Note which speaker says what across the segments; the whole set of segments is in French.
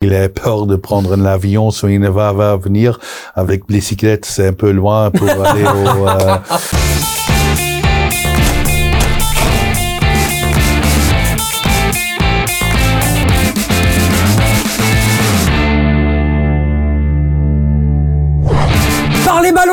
Speaker 1: Il a peur de prendre l'avion, soit il ne va, va venir avec bicyclette, c'est un peu loin pour aller au... Euh...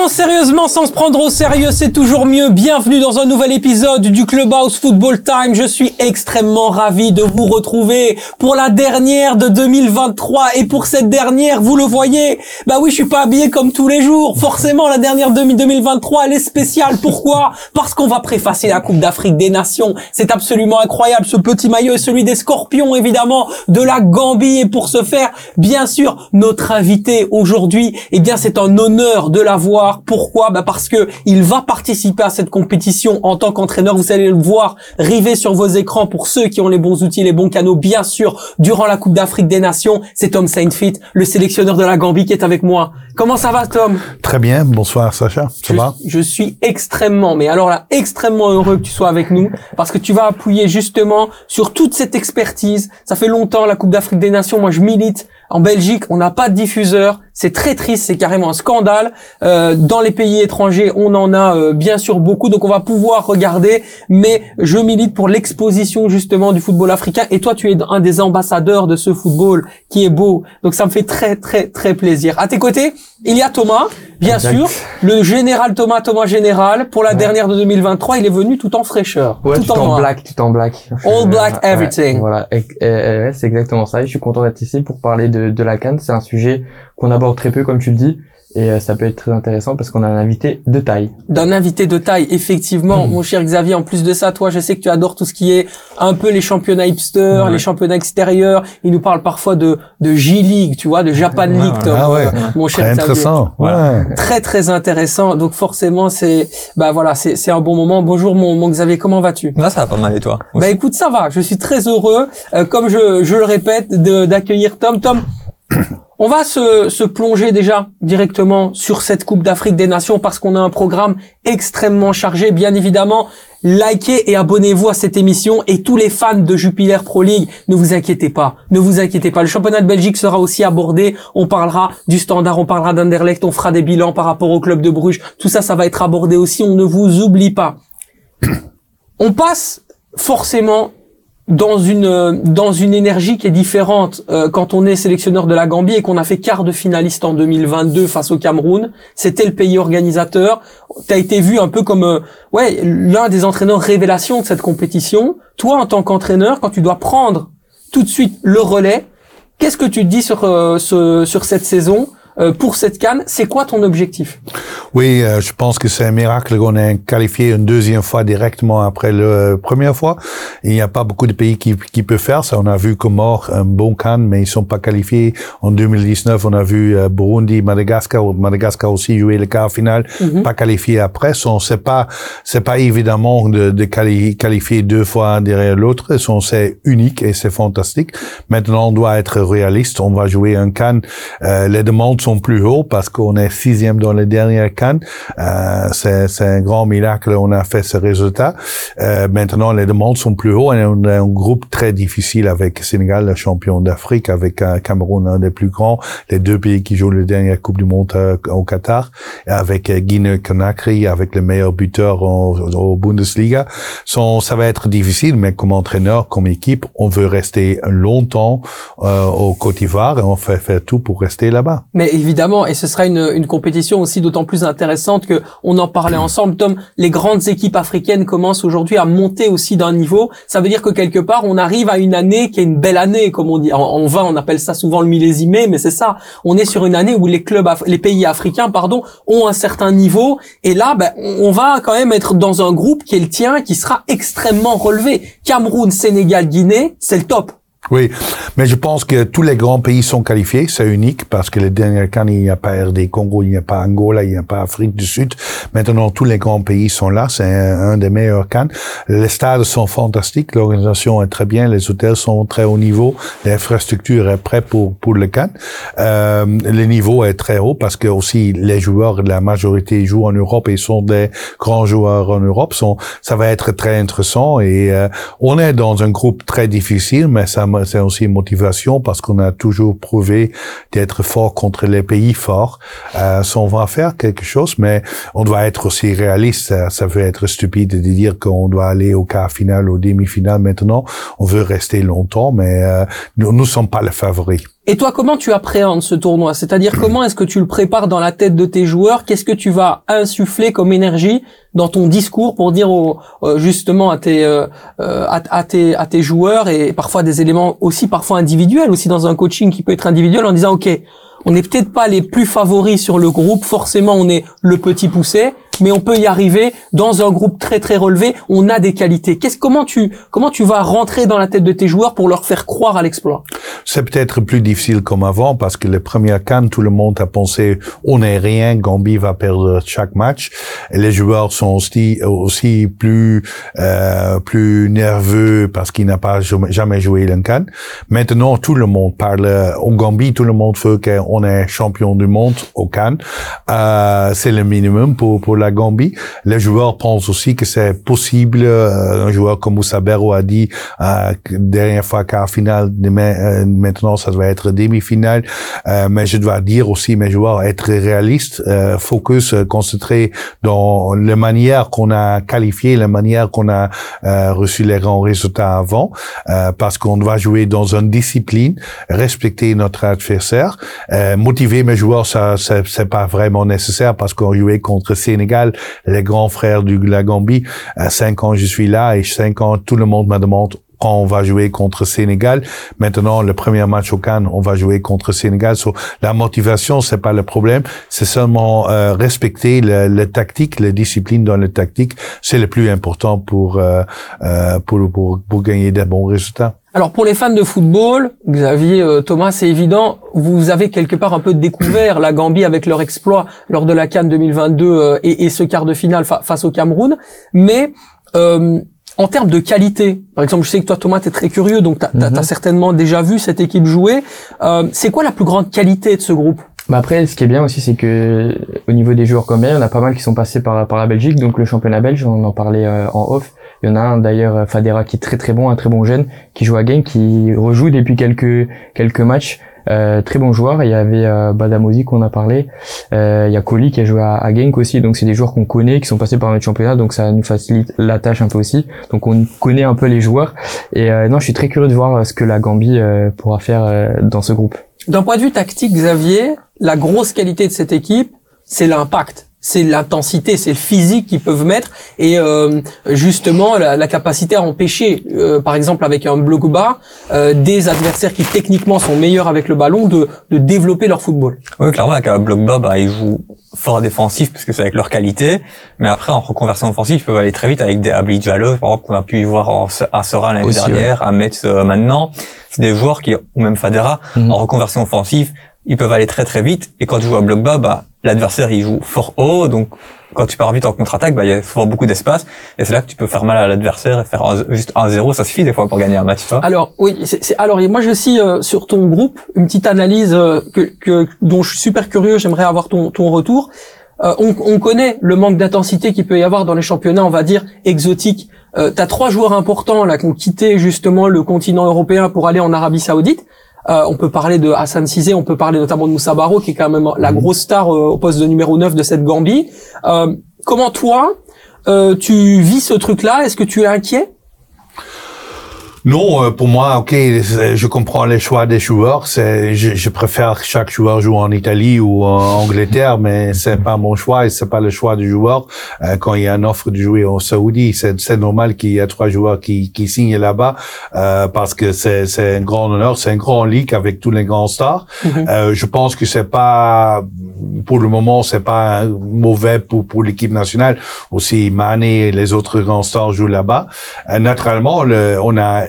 Speaker 2: sérieusement sans se prendre au sérieux, c'est toujours mieux. Bienvenue dans un nouvel épisode du Clubhouse Football Time. Je suis extrêmement ravi de vous retrouver pour la dernière de 2023 et pour cette dernière, vous le voyez, bah oui, je suis pas habillé comme tous les jours. Forcément, la dernière de 2023, elle est spéciale. Pourquoi? Parce qu'on va préfacer la Coupe d'Afrique des Nations. C'est absolument incroyable. Ce petit maillot est celui des Scorpions, évidemment, de la Gambie. Et pour ce faire, bien sûr, notre invité aujourd'hui, eh bien, c'est un honneur de l'avoir pourquoi bah Parce que il va participer à cette compétition en tant qu'entraîneur. Vous allez le voir river sur vos écrans pour ceux qui ont les bons outils, les bons canaux. Bien sûr, durant la Coupe d'Afrique des Nations, c'est Tom Saintfit, le sélectionneur de la Gambie, qui est avec moi. Comment ça va, Tom?
Speaker 1: Très bien. Bonsoir, Sacha. Ça
Speaker 2: je,
Speaker 1: va?
Speaker 2: Je suis extrêmement, mais alors là, extrêmement heureux que tu sois avec nous parce que tu vas appuyer justement sur toute cette expertise. Ça fait longtemps la Coupe d'Afrique des Nations. Moi, je milite en Belgique, on n'a pas de diffuseur. C'est très triste, c'est carrément un scandale. Euh, dans les pays étrangers, on en a euh, bien sûr beaucoup, donc on va pouvoir regarder. Mais je milite pour l'exposition justement du football africain. Et toi, tu es un des ambassadeurs de ce football qui est beau. Donc ça me fait très très très plaisir. À tes côtés, il y a Thomas, bien sûr, le général Thomas, Thomas général. Pour la dernière de 2023, il est venu tout en fraîcheur,
Speaker 3: ouais, tout, en, black, tout en black.
Speaker 2: All black, everything.
Speaker 3: voilà, c'est exactement ça. Et je suis content d'être ici pour parler de, de la canne. C'est un sujet qu'on aborde très peu, comme tu le dis. Et euh, ça peut être très intéressant parce qu'on a un invité de taille.
Speaker 2: D'un invité de taille, effectivement. Mmh. Mon cher Xavier, en plus de ça, toi, je sais que tu adores tout ce qui est un peu les championnats hipster, les championnats extérieurs. Il nous parle parfois de, de J-League, tu vois, de Japan League,
Speaker 1: ah ouais. mon cher très intéressant. Ouais.
Speaker 2: Très, très intéressant. Donc forcément, c'est, bah voilà, c'est, c'est un bon moment. Bonjour, mon, mon Xavier, comment vas-tu?
Speaker 4: Là, ça va pas mal et toi?
Speaker 2: Bah écoute, ça va. Je suis très heureux, euh, comme je, je le répète, d'accueillir Tom. Tom, on va se, plonger déjà directement sur cette Coupe d'Afrique des Nations parce qu'on a un programme extrêmement chargé. Bien évidemment, likez et abonnez-vous à cette émission et tous les fans de Jupiler Pro League, ne vous inquiétez pas, ne vous inquiétez pas. Le championnat de Belgique sera aussi abordé. On parlera du Standard, on parlera d'Anderlecht, on fera des bilans par rapport au club de Bruges. Tout ça, ça va être abordé aussi. On ne vous oublie pas. On passe forcément dans une dans une énergie qui est différente euh, quand on est sélectionneur de la Gambie et qu'on a fait quart de finaliste en 2022 face au Cameroun. C'était le pays organisateur. Tu as été vu un peu comme euh, ouais l'un des entraîneurs révélation de cette compétition. Toi, en tant qu'entraîneur, quand tu dois prendre tout de suite le relais, qu'est-ce que tu te dis sur euh, ce, sur cette saison euh, pour cette canne. C'est quoi ton objectif?
Speaker 1: Oui, euh, je pense que c'est un miracle qu'on ait qualifié une deuxième fois directement après la euh, première fois. Il n'y a pas beaucoup de pays qui, qui peuvent faire ça. On a vu Comore, un bon canne, mais ils sont pas qualifiés. En 2019, on a vu Burundi, Madagascar, Madagascar aussi jouer le quart final, mhm. pas qualifié après. C'est pas, c'est pas évidemment de, de qualifier deux fois derrière l'autre. C'est unique et c'est fantastique. Maintenant, on doit être réaliste. On va jouer un canne. les demandes sont plus hauts parce qu'on est sixième dans les dernières cannes. Euh, c'est, un grand miracle. On a fait ce résultat. Euh, maintenant, les demandes sont plus hauts on a un groupe très difficile avec Sénégal, le champion d'Afrique, avec euh, Cameroun, un des plus grands, les deux pays qui jouent la dernière Coupe du Monde euh, au Qatar, avec euh, Guinée-Conakry, avec le meilleur buteur au, Bundesliga. Son, ça va être difficile, mais comme entraîneur, comme équipe, on veut rester longtemps euh, au Côte d'Ivoire et on fait faire tout pour rester là-bas.
Speaker 2: Évidemment, et ce sera une, une compétition aussi d'autant plus intéressante que on en parlait ensemble, Tom. Les grandes équipes africaines commencent aujourd'hui à monter aussi d'un niveau. Ça veut dire que quelque part, on arrive à une année qui est une belle année, comme on dit. En, en vain, on appelle ça souvent le millésimé, mais c'est ça. On est sur une année où les clubs, les pays africains, pardon, ont un certain niveau. Et là, ben, on va quand même être dans un groupe qui est le tien, qui sera extrêmement relevé. Cameroun, Sénégal, Guinée, c'est le top.
Speaker 1: Oui, mais je pense que tous les grands pays sont qualifiés. C'est unique parce que les dernières cannes, il n'y a pas RD Congo, il n'y a pas Angola, il n'y a pas Afrique du Sud. Maintenant, tous les grands pays sont là. C'est un, des meilleurs cannes. Les stades sont fantastiques. L'organisation est très bien. Les hôtels sont très haut niveau. L'infrastructure est prête pour, pour le cannes. Euh, le niveau est très haut parce que aussi les joueurs, la majorité jouent en Europe et sont des grands joueurs en Europe. Sont, ça va être très intéressant et euh, on est dans un groupe très difficile, mais ça c'est aussi une motivation parce qu'on a toujours prouvé d'être fort contre les pays forts. Euh, on va faire quelque chose, mais on doit être aussi réaliste. Ça, ça veut être stupide de dire qu'on doit aller au quart final, au demi-finale maintenant. On veut rester longtemps, mais euh, nous ne sommes pas les favoris.
Speaker 2: Et toi, comment tu appréhendes ce tournoi? C'est-à-dire comment est-ce que tu le prépares dans la tête de tes joueurs? Qu'est-ce que tu vas insuffler comme énergie dans ton discours pour dire au, euh, justement à tes, euh, euh, à, tes à tes joueurs et parfois des éléments aussi parfois individuels aussi dans un coaching qui peut être individuel en disant ok on n'est peut-être pas les plus favoris sur le groupe, forcément on est le petit poussé, mais on peut y arriver dans un groupe très très relevé, on a des qualités. Qu'est-ce comment tu comment tu vas rentrer dans la tête de tes joueurs pour leur faire croire à l'exploit?
Speaker 1: C'est peut-être plus difficile comme avant parce que les premières cannes tout le monde a pensé on n'est rien, Gambie va perdre chaque match les joueurs sont aussi aussi plus euh, plus nerveux parce qu'ils n'ont pas jamais joué une canne. Maintenant tout le monde parle au Gambie, tout le monde veut qu'on est champion du monde au Cannes. Euh, c'est le minimum pour pour la Gambie. Les joueurs pensent aussi que c'est possible. Euh, un joueur comme Moussa Berro a dit euh, dernière fois quart finale, euh, maintenant ça doit être demi-finale. Euh, mais je dois dire aussi mes joueurs être réalistes, euh, focus, euh, concentré dans la manière qu'on a qualifié, la manière qu'on a reçu les grands résultats avant, parce qu'on doit jouer dans une discipline, respecter notre adversaire, motiver mes joueurs, ça c'est pas vraiment nécessaire parce qu'on jouait contre Sénégal les grands frères du la Gambie. À cinq ans, je suis là et cinq ans, tout le monde me demande quand on va jouer contre Sénégal. Maintenant, le premier match au Cannes, on va jouer contre Sénégal. So, la motivation, c'est pas le problème. C'est seulement euh, respecter le, le, tactique, la discipline dans le tactique. C'est le plus important pour, euh, euh, pour, pour, pour gagner des bons résultats.
Speaker 2: Alors pour les fans de football, Xavier, euh, Thomas, c'est évident, vous avez quelque part un peu découvert la Gambie avec leur exploit lors de la Cannes 2022 euh, et, et, ce quart de finale face au Cameroun. Mais euh, en termes de qualité, par exemple, je sais que toi, Thomas, tu es très curieux, donc tu as, mhm. certainement déjà vu cette équipe jouer. Euh, c'est quoi la plus grande qualité de ce groupe?
Speaker 3: Bah après, ce qui est bien aussi, c'est que au niveau des joueurs comme il y en a pas mal qui sont passés par, par la Belgique, donc le championnat belge, on en parlait en off. Il y en a un d'ailleurs, euh, Fadera, qui est très très bon, un très bon jeune, qui joue à Genk, qui rejoue depuis quelques quelques matchs. Euh, très bon joueur. Il y avait euh, qu'on a parlé. Euh, il y a Koli qui a joué à, à Genk aussi. Donc c'est des joueurs qu'on connaît, qui sont passés par notre championnat. Donc ça nous facilite la tâche un peu aussi. Donc on connaît un peu les joueurs. Et euh, non, je suis très curieux de voir ce que la Gambie pourra faire dans ce groupe.
Speaker 2: D'un point de vue tactique, Xavier, la grosse qualité de cette équipe, c'est l'impact c'est l'intensité, c'est le physique qu'ils peuvent mettre et euh, justement la, capacité à empêcher, euh, par exemple avec un bloc bas, euh, des adversaires qui techniquement sont meilleurs avec le ballon de, de développer leur football.
Speaker 4: Oui, clairement avec un bloc bas, bah, ils jouent fort défensif parce que c'est avec leur qualité, mais après en reconversion offensive, ils peuvent aller très vite avec des Abli Diallo, par exemple qu'on a pu y voir en, à Sora l'année dernière, à Metz maintenant. C'est des joueurs qui, ou même Fadera, mhm. en reconversion offensive, ils peuvent aller très très vite et quand tu joues à bloc bas, bah l'adversaire il joue fort haut, donc quand tu pars vite en contre-attaque, bah, il y a souvent beaucoup d'espace, et c'est là que tu peux faire mal à l'adversaire et faire juste 1-0, ça suffit des fois pour gagner un match.
Speaker 2: Alors oui, c'est, alors moi je aussi euh, sur ton groupe une petite analyse euh, que, que, dont je suis super curieux, j'aimerais avoir ton, ton retour. Euh, on, on, connaît le manque d'intensité qu'il peut y avoir dans les championnats, on va dire exotiques. Euh, T'as trois joueurs importants là qui ont quitté justement le continent européen pour aller en Arabie Saoudite. Euh, on peut parler de Hassan Cissé, on peut parler notamment de Moussa Baro, qui est quand même la mhm. grosse star euh, au poste de numéro 9 de cette Gambie. Euh, comment toi, tu vis ce truc-là? Est-ce que tu es inquiet?
Speaker 1: Non, euh, pour moi, ok, je comprends les choix des joueurs. C'est, je, je, préfère que chaque joueur joue en Italie ou en Angleterre, mais c'est pas mon choix et c'est pas le choix du joueur. Euh, quand il y a une offre de jouer au Saoudi, c'est, normal qu'il y ait trois joueurs qui, qui signent là-bas euh, parce que c'est, c'est un grand honneur, c'est un grand ligue avec tous les grands stars. Mhm. euh, je pense que c'est pas, pour le moment, c'est pas mauvais pour pour l'équipe nationale. Aussi, Mané et les autres grands stars jouent là-bas. Euh, naturellement, le, on a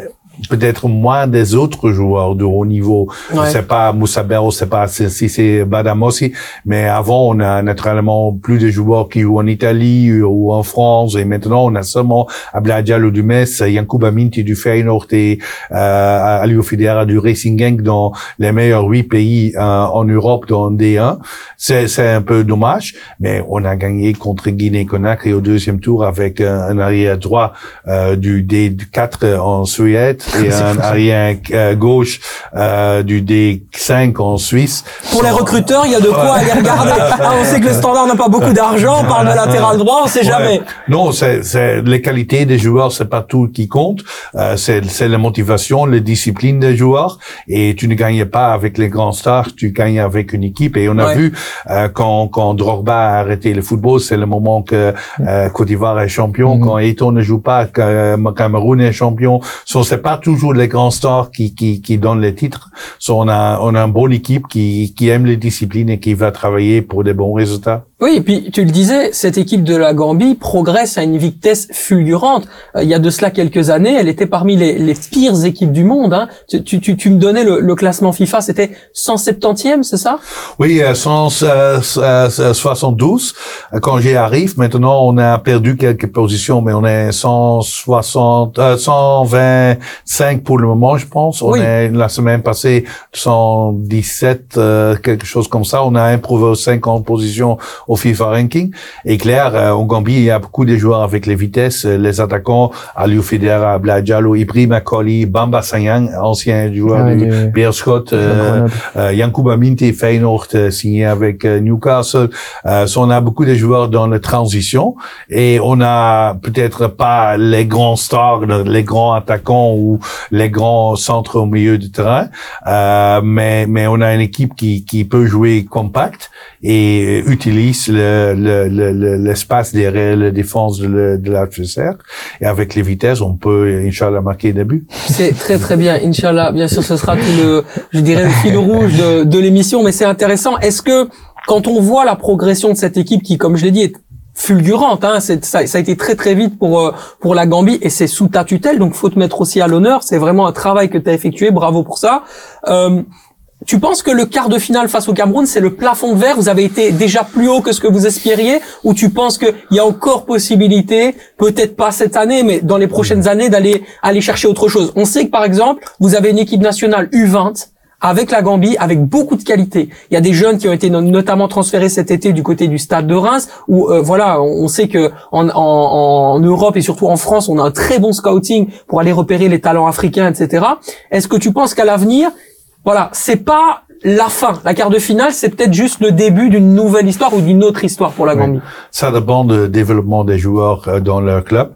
Speaker 1: peut-être moins des autres joueurs de haut niveau. C'est pas Moussa Berro, c'est pas si c'est Badamosi, mais avant on a naturellement plus de joueurs qui jouent en Italie ou en France et maintenant on a seulement Abdelhadjal du Metz, Yankuba Aminti du Feyenoord et euh, Aliou Fidera du Racing Gang dans les meilleurs huit pays euh, en Europe dans D1. C'est c'est un peu dommage, mais on a gagné contre Guinée-Conakry au deuxième tour avec un, arrière droit euh, du D4 en Suède et un arrière euh, gauche euh, du D5 en Suisse.
Speaker 2: Pour les recruteurs, il y a de quoi aller regarder. Ah, on sait que le standard n'a pas beaucoup d'argent, on parle de latéral droit, on sait jamais.
Speaker 1: Non, c'est, les qualités des joueurs, c'est pas tout qui compte. Euh, c'est, la motivation, les disciplines des joueurs. Et tu ne gagnes pas avec les grands stars, tu gagnes avec une équipe. Et on a vu euh, quand, quand Drogba a arrêté le football, c'est le moment que euh, Côte d'Ivoire est champion. Mm-hmm. Quand Eton ne joue pas, que Cameroun est champion. So, c'est pas toujours les grands stars qui, qui, qui donnent les titres. So, on a, on a une bonne équipe qui, qui aime les disciplines et qui va travailler pour des bons résultats.
Speaker 2: Oui, et puis tu le disais, cette équipe de la Gambie progresse à une vitesse fulgurante. Euh, il y a de cela quelques années, elle était parmi les, les pires équipes du monde. Hein. Tu, tu, tu, me donnais le, le classement FIFA, c'était 170e, c'est ça?
Speaker 1: Oui, 172 euh, quand j'y arrive. Maintenant, on a perdu quelques positions, mais on est 160, 125 pour le moment, je pense. On est la semaine passée 117, euh, quelque chose comme ça. On a improuvé aux 50 positions au FIFA ranking. Et clair, euh, au Gambie, il y a beaucoup de joueurs avec les vitesses, euh, les attaquants, Aliou Fidera, Bladjalo, Ibrahim Akoli, Bamba Sanyang, ancien joueur ah, du Beerschot, euh, euh, Yankuba Minti, Feyenoord, euh, signé avec Newcastle. Euh, on a beaucoup de joueurs dans la transition. Et on a peut-être pas les grands stars, les grands attaquants ou les grands centres au milieu du terrain, euh, mais mais on a une équipe qui qui peut jouer compact et utilise l'espace le, le, derrière la défense de l'adversaire. Et avec les vitesses, on peut, Inch'Allah, marquer des buts.
Speaker 2: C'est très très bien, Inch'Allah. Bien sûr, ce sera tout le, je dirais, le fil rouge de, de l'émission, mais c'est intéressant. Est-ce que quand on voit la progression de cette équipe qui, comme je l'ai dit, est fulgurante. Hein. Ça, ça, a été très très vite pour euh, pour la Gambie et c'est sous ta tutelle, donc faut te mettre aussi à l'honneur. C'est vraiment un travail que tu as effectué, bravo pour ça. Euh, tu penses que le quart de finale face au Cameroun, c'est le plafond de verre? Vous avez été déjà plus haut que ce que vous espériez? Ou tu penses qu'il y a encore possibilité, peut-être pas cette année, mais dans les prochaines années, d'aller aller chercher autre chose? On sait que, par exemple, vous avez une équipe nationale U20 avec la Gambie, avec beaucoup de qualité. Il y a des jeunes qui ont été notamment transférés cet été du côté du stade de Reims, où euh, voilà, on sait que en, en, en, Europe et surtout en France, on a un très bon scouting pour aller repérer les talents africains, etc. Est-ce que tu penses qu'à l'avenir, voilà, c'est pas la fin. La quart de finale, c'est peut-être juste le début d'une nouvelle histoire ou d'une autre histoire pour la Gambie.
Speaker 1: Ça dépend du développement des joueurs euh, dans leur club.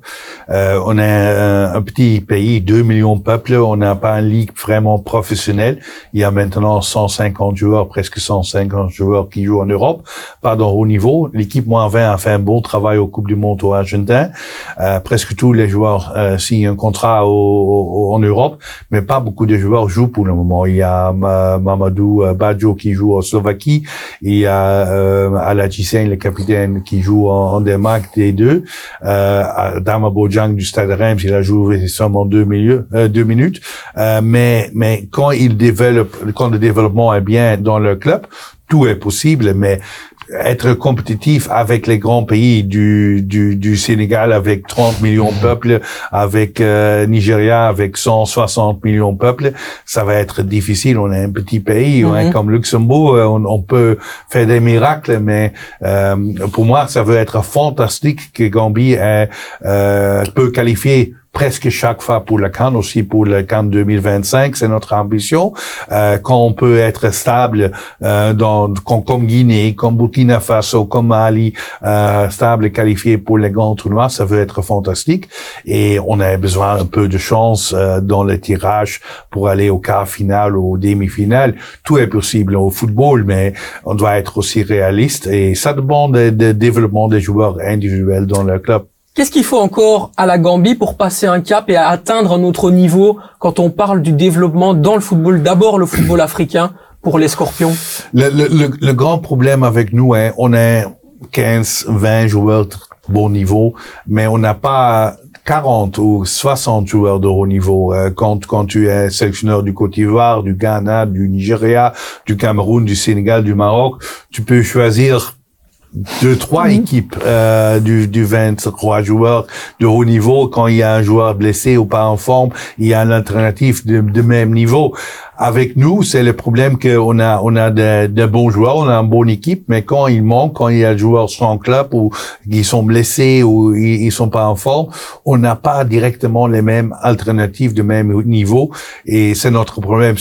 Speaker 1: Euh, on est un, petit pays, 2 millions de peuples. On n'a pas une ligue vraiment professionnelle. Il y a maintenant 150 joueurs, presque 150 joueurs qui jouent en Europe, pas dans haut niveau. L'équipe moins 20 a fait un bon travail au Coupe du Monde au Argentin. Euh, presque tous les joueurs euh, signent un contrat au, en Europe, mais pas beaucoup de joueurs jouent pour le moment. Il y a Mamadou euh, Baggio qui joue en Slovaquie, il y a euh, Alaji le capitaine, qui joue en, en Danemark des deux, euh, Dama Bojang du Stade Reims, il a joué seulement deux, milieux, euh, deux minutes, euh, mais mais quand il développe, quand le développement est bien dans le club, tout est possible, mais être compétitif avec les grands pays du, du, du Sénégal avec 30 millions de peuples, avec euh, Nigeria avec 160 millions de peuples, ça va être difficile. On est un petit pays, mhm. comme Luxembourg, euh, on, on, peut faire des miracles, mais euh, pour moi, ça veut être fantastique que Gambie euh, peut qualifier presque chaque fois pour le Cannes, aussi pour le Cannes 2025, c'est notre ambition. Euh, quand on peut être stable euh, dans comme, comme, Guinée, comme Burkina Faso, comme Mali, euh, stable et qualifié pour les grands tournois, ça veut être fantastique. Et on a besoin un peu de chance euh, dans le tirage pour aller au quart final ou au demi-finale. Tout est possible au football, mais on doit être aussi réaliste et ça demande du développement des joueurs individuels dans le club.
Speaker 2: Qu'est-ce qu'il faut encore à la Gambie pour passer un cap et atteindre un autre niveau quand on parle du développement dans le football, d'abord le football africain pour les Scorpions?
Speaker 1: Le, grand problème avec nous, hein, on est 15, 20 joueurs de bon niveau, mais on n'a pas 40 ou 60 joueurs de haut niveau. Euh, quand, quand tu es sélectionneur du Côte d'Ivoire, du Ghana, du Nigeria, du Cameroun, du Sénégal, du Maroc, tu peux choisir deux, trois mhm. équipes euh, du, du 23 joueurs de haut niveau. Quand il y a un joueur blessé ou pas en forme, il y a une alternative de, de même niveau. Avec nous, c'est le problème qu'on a, on a de, de, bons joueurs, on a une bonne équipe, mais quand il manque, quand il y a des joueurs sans club ou qui sont blessés ou ils, ils sont pas en forme, on n'a pas directement les mêmes alternatives de même niveau et c'est notre problème.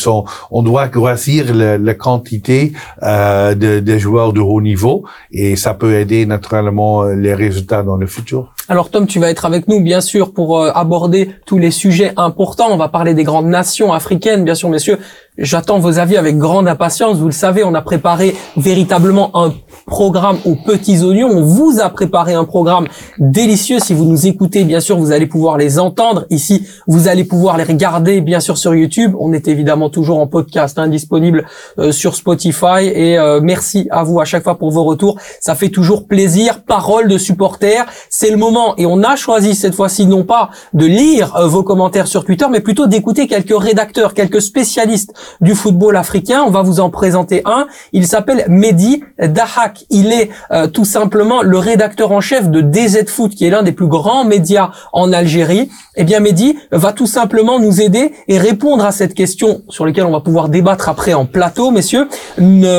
Speaker 1: On, doit grossir la, quantité euh, de, de joueurs de haut niveau et ça peut aider naturellement les résultats dans le futur.
Speaker 2: Alors Tom, tu vas être avec nous bien sûr pour euh, aborder tous les sujets importants. On va parler des grandes nations africaines, bien sûr, messieurs. J'attends vos avis avec grande impatience. Vous le savez, on a préparé véritablement un programme aux petits oignons. On vous a préparé un programme délicieux. Si vous nous écoutez, bien sûr, vous allez pouvoir les entendre. Ici, vous allez pouvoir les regarder, bien sûr, sur YouTube. On est évidemment toujours en podcast, hein, disponible euh, sur Spotify. Et euh, merci à vous à chaque fois pour vos retours. Ça fait toujours plaisir. Parole de supporters. C'est le moment. Et on a choisi cette fois-ci non pas de lire euh, vos commentaires sur Twitter, mais plutôt d'écouter quelques rédacteurs, quelques spécialistes du football africain. On va vous en présenter un. Il s'appelle Mehdi Dahak. Il est euh, tout simplement le rédacteur en chef de DZ Foot, qui est l'un des plus grands médias en Algérie. Eh bien, Mehdi va tout simplement nous aider et répondre à cette question sur laquelle on va pouvoir débattre après en plateau, messieurs.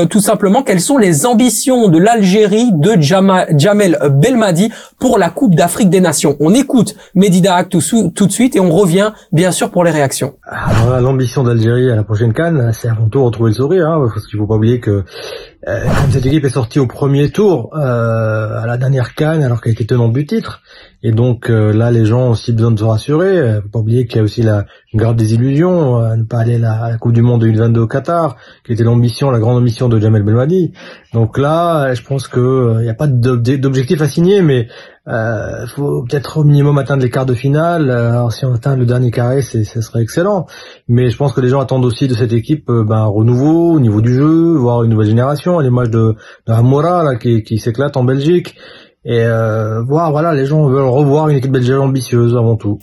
Speaker 2: tout simplement, quelles sont les ambitions de l'Algérie de Jamel Belmadi pour la Coupe d'Afrique des Nations? On écoute Mehdi Dahak tout, de suite et on revient bien sûr pour les réactions.
Speaker 5: l'ambition d'Algérie à la prochaine c'est avant tout retrouver le sourire, hein, parce qu'il faut pas oublier que euh, cette équipe est sortie au premier tour euh, à la dernière canne alors qu'elle était tenante du titre. Et donc euh, là, les gens ont aussi besoin de se rassurer. Faut pas oublier qu'il y a aussi la, grave désillusion à ne pas aller à la, Coupe du Monde 2022 au Qatar, qui était l'ambition, la grande ambition de Jamel Belmadi. Donc là, je pense que il n'y a pas d'objectif à signer, mais euh, faut peut-être au minimum atteindre les quarts de finale. Alors si on atteint le dernier carré, ce serait excellent. Mais je pense que les gens attendent aussi de cette équipe ben, un renouveau au niveau du jeu, voir une nouvelle génération, à l'image de, de Hamora là, qui, s'éclate en Belgique. Et euh, voir, voilà, les gens veulent revoir une équipe belge ambitieuse avant tout.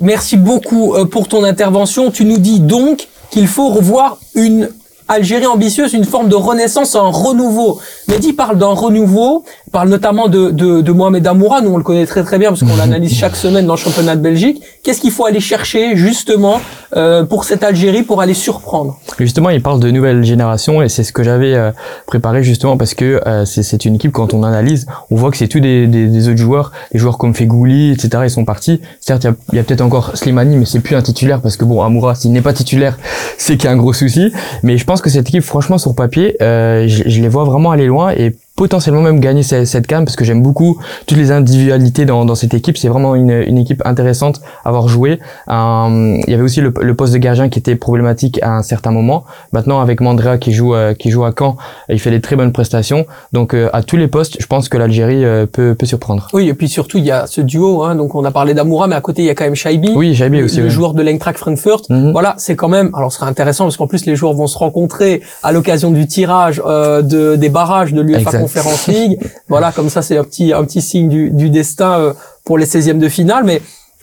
Speaker 2: Merci beaucoup euh, pour ton intervention. Tu nous dis donc qu'il faut revoir une Algérie ambitieuse, une forme de renaissance, un renouveau. Mehdi parle d'un renouveau, parle notamment de, de, de Mohamed Amoura, nous on le connaît très très bien parce qu'on l'analyse chaque semaine dans le championnat de Belgique. Qu'est-ce qu'il faut aller chercher justement euh, pour cette Algérie pour aller surprendre?
Speaker 3: Justement, il parle de nouvelle génération et c'est ce que j'avais euh, préparé justement parce que euh, c'est une équipe quand on analyse, on voit que c'est tous des, des, des, autres joueurs, des joueurs comme Fegouli, etc. Ils sont partis. Certes, il y a, a peut-être encore Slimani, mais c'est plus un titulaire parce que bon, Amoura, s'il n'est pas titulaire, c'est qu'il y a un gros souci. Mais je pense que cette équipe, franchement, sur papier, euh, je, je, les vois vraiment aller loin et potentiellement même gagner cette, cette canne parce que j'aime beaucoup toutes les individualités dans, dans cette équipe. C'est vraiment une, une, équipe intéressante à avoir joué. Euh, il y avait aussi le, le, poste de gardien qui était problématique à un certain moment. Maintenant, avec Mandrea qui joue euh, qui joue à Caen, il fait des très bonnes prestations. Donc euh, à tous les postes, je pense que l'Algérie euh, peut, peut surprendre.
Speaker 2: Oui, et puis surtout il y a ce duo. Hein, donc on a parlé d'Amoura, mais à côté il y a quand même Shaibi.
Speaker 3: Oui, Shaibi aussi.
Speaker 2: Le joueur de l'Eintracht Frankfurt. Mhm. Voilà, c'est quand même. Alors ce serait intéressant parce qu'en plus les joueurs vont se rencontrer à l'occasion du tirage de des barrages de l'UEFA Conférence League. voilà, comme ça, c'est un petit, un petit signe du, du destin euh, pour les 16e de finale. Mais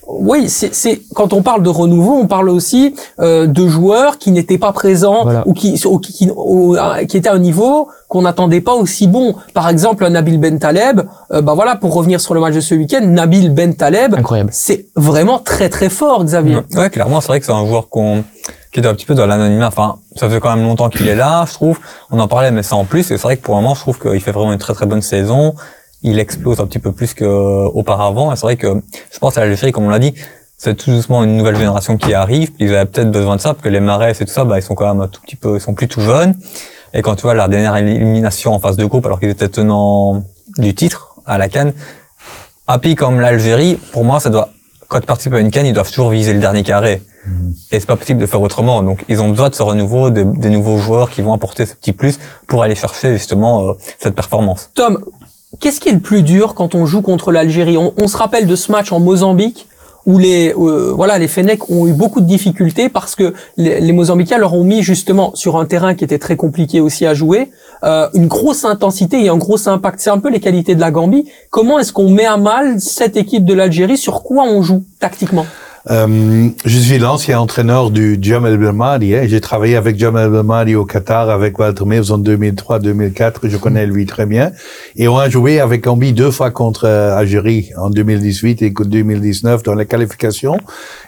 Speaker 2: oui, c'est quand on parle de renouveau, on parle aussi euh, de joueurs qui n'étaient pas présents ou qui qui, qui, qui étaient à un niveau qu'on n'attendait pas aussi bon. Par exemple, Nabil Bentaleb, euh, bah voilà, pour revenir sur le match de ce week-end, Nabil Bentaleb, c'est vraiment très très fort, Xavier.
Speaker 4: Ouais, clairement, c'est vrai que c'est un joueur qu'on qui est un petit peu dans l'anonymat. Enfin, ça fait quand même longtemps qu'il est là, je trouve. On en parlait, mais ça en plus. Et c'est vrai que pour le moment, je trouve qu'il fait vraiment une très très bonne saison. Il explose un petit peu plus qu'auparavant. Et c'est vrai que je pense à l'Algérie, comme on l'a dit, c'est tout doucement une nouvelle génération qui arrive. Ils avaient peut-être besoin de ça, parce que les Marais et tout ça, bah, ils sont quand même un tout petit peu, ils sont plus tout jeunes. Et quand tu vois la dernière élimination en phase de groupe, alors qu'ils étaient tenants du titre à la Cannes, un pays comme l'Algérie, pour moi, ça doit, quand tu participes à une Cannes, ils doivent toujours viser le dernier carré. Et c'est pas possible de faire autrement. Donc, ils ont besoin de ce renouveau, de, des nouveaux joueurs qui vont apporter ce petit plus pour aller chercher justement euh, cette performance.
Speaker 2: Tom, qu'est-ce qui est le plus dur quand on joue contre l'Algérie? On, on, se rappelle de ce match en Mozambique où les euh, voilà les Fennecs ont eu beaucoup de difficultés parce que les, les, Mozambicains leur ont mis justement sur un terrain qui était très compliqué aussi à jouer euh, une grosse intensité et un gros impact. C'est un peu les qualités de la Gambie. Comment est-ce qu'on met à mal cette équipe de l'Algérie? Sur quoi on joue tactiquement?
Speaker 1: Euh, je suis l'ancien entraîneur du Jamal Belmadi. Hein. J'ai travaillé avec Jamal Belmadi au Qatar avec Walter Mills en 2003-2004. Je connais lui très bien. Et on a joué avec Ambi deux fois contre euh, Algérie en 2018 et 2019 dans la qualification.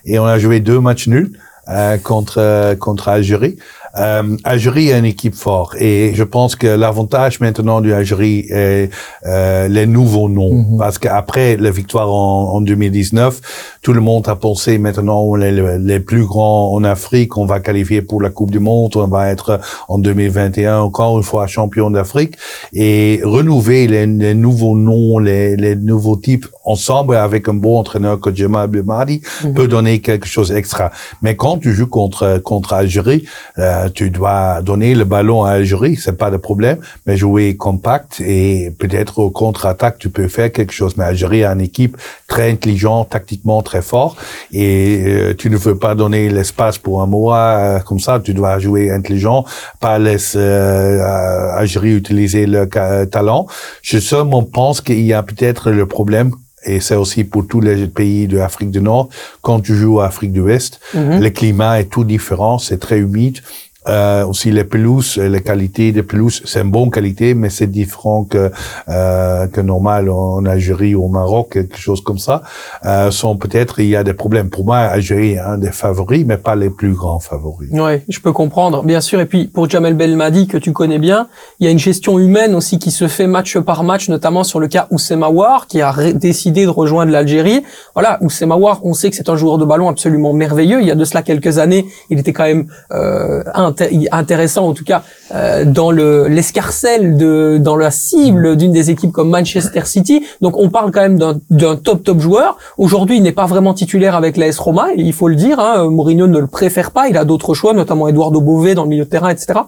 Speaker 1: Et on a joué deux matchs nuls. euh, contre contre Algérie. Euh, Algérie est une équipe forte et je pense que l'avantage maintenant du Algérie est euh, les nouveaux noms
Speaker 2: Mhm.
Speaker 1: parce qu'après la victoire en, en 2019, tout le monde a pensé maintenant on est les, les plus grands en Afrique, on va qualifier pour la Coupe du Monde, on va être en 2021 encore une fois champion d'Afrique et renouveler les, les nouveaux noms, les, les nouveaux types ensemble avec un bon entraîneur comme Jamal Belmadi
Speaker 2: Mhm.
Speaker 1: peut donner quelque chose d'extra. Mais quand tu joues contre contre Algérie, euh, tu dois donner le ballon à Algérie, c'est pas de problème, mais jouer compact et peut-être au contre-attaque tu peux faire quelque chose. Mais Algérie a une équipe très intelligente, tactiquement très fort, et euh, tu ne veux pas donner l'espace pour un mois euh, comme ça. Tu dois jouer intelligent, pas laisser euh, Algérie utiliser le talent. Je seulement pense qu'il y a peut-être le problème et c'est aussi pour tous les pays de Afrique du Nord, quand tu joues à Afrique de l'Ouest,
Speaker 2: Mhm.
Speaker 1: le climat est tout différent, c'est très humide. Euh, aussi les pelouses, les qualités des pelouses, c'est une bonne qualité, mais c'est différent que euh, que normal en Algérie ou au Maroc, quelque chose comme ça. Euh, sont peut-être il y a des problèmes. Pour moi, Algérie est un des favoris, mais pas les plus grands favoris.
Speaker 2: Ouais, je peux comprendre, bien sûr. Et puis pour Jamel Belmadi que tu connais bien, il y a une gestion humaine aussi qui se fait match par match, notamment sur le cas Oussema War, qui a décidé de rejoindre l'Algérie. Voilà, Oussema War, on sait que c'est un joueur de ballon absolument merveilleux. Il y a de cela quelques années, il était quand même euh, inté- intéressant, en tout cas euh, dans le l'escarcelle de dans la cible d'une des équipes comme Manchester City. Donc on parle quand même d'un d'un top top joueur. Aujourd'hui, il n'est pas vraiment titulaire avec l'AS Roma, et il faut le dire. Hein, Mourinho ne le préfère pas. Il a d'autres choix, notamment Eduardo Bové dans le milieu de terrain, etc.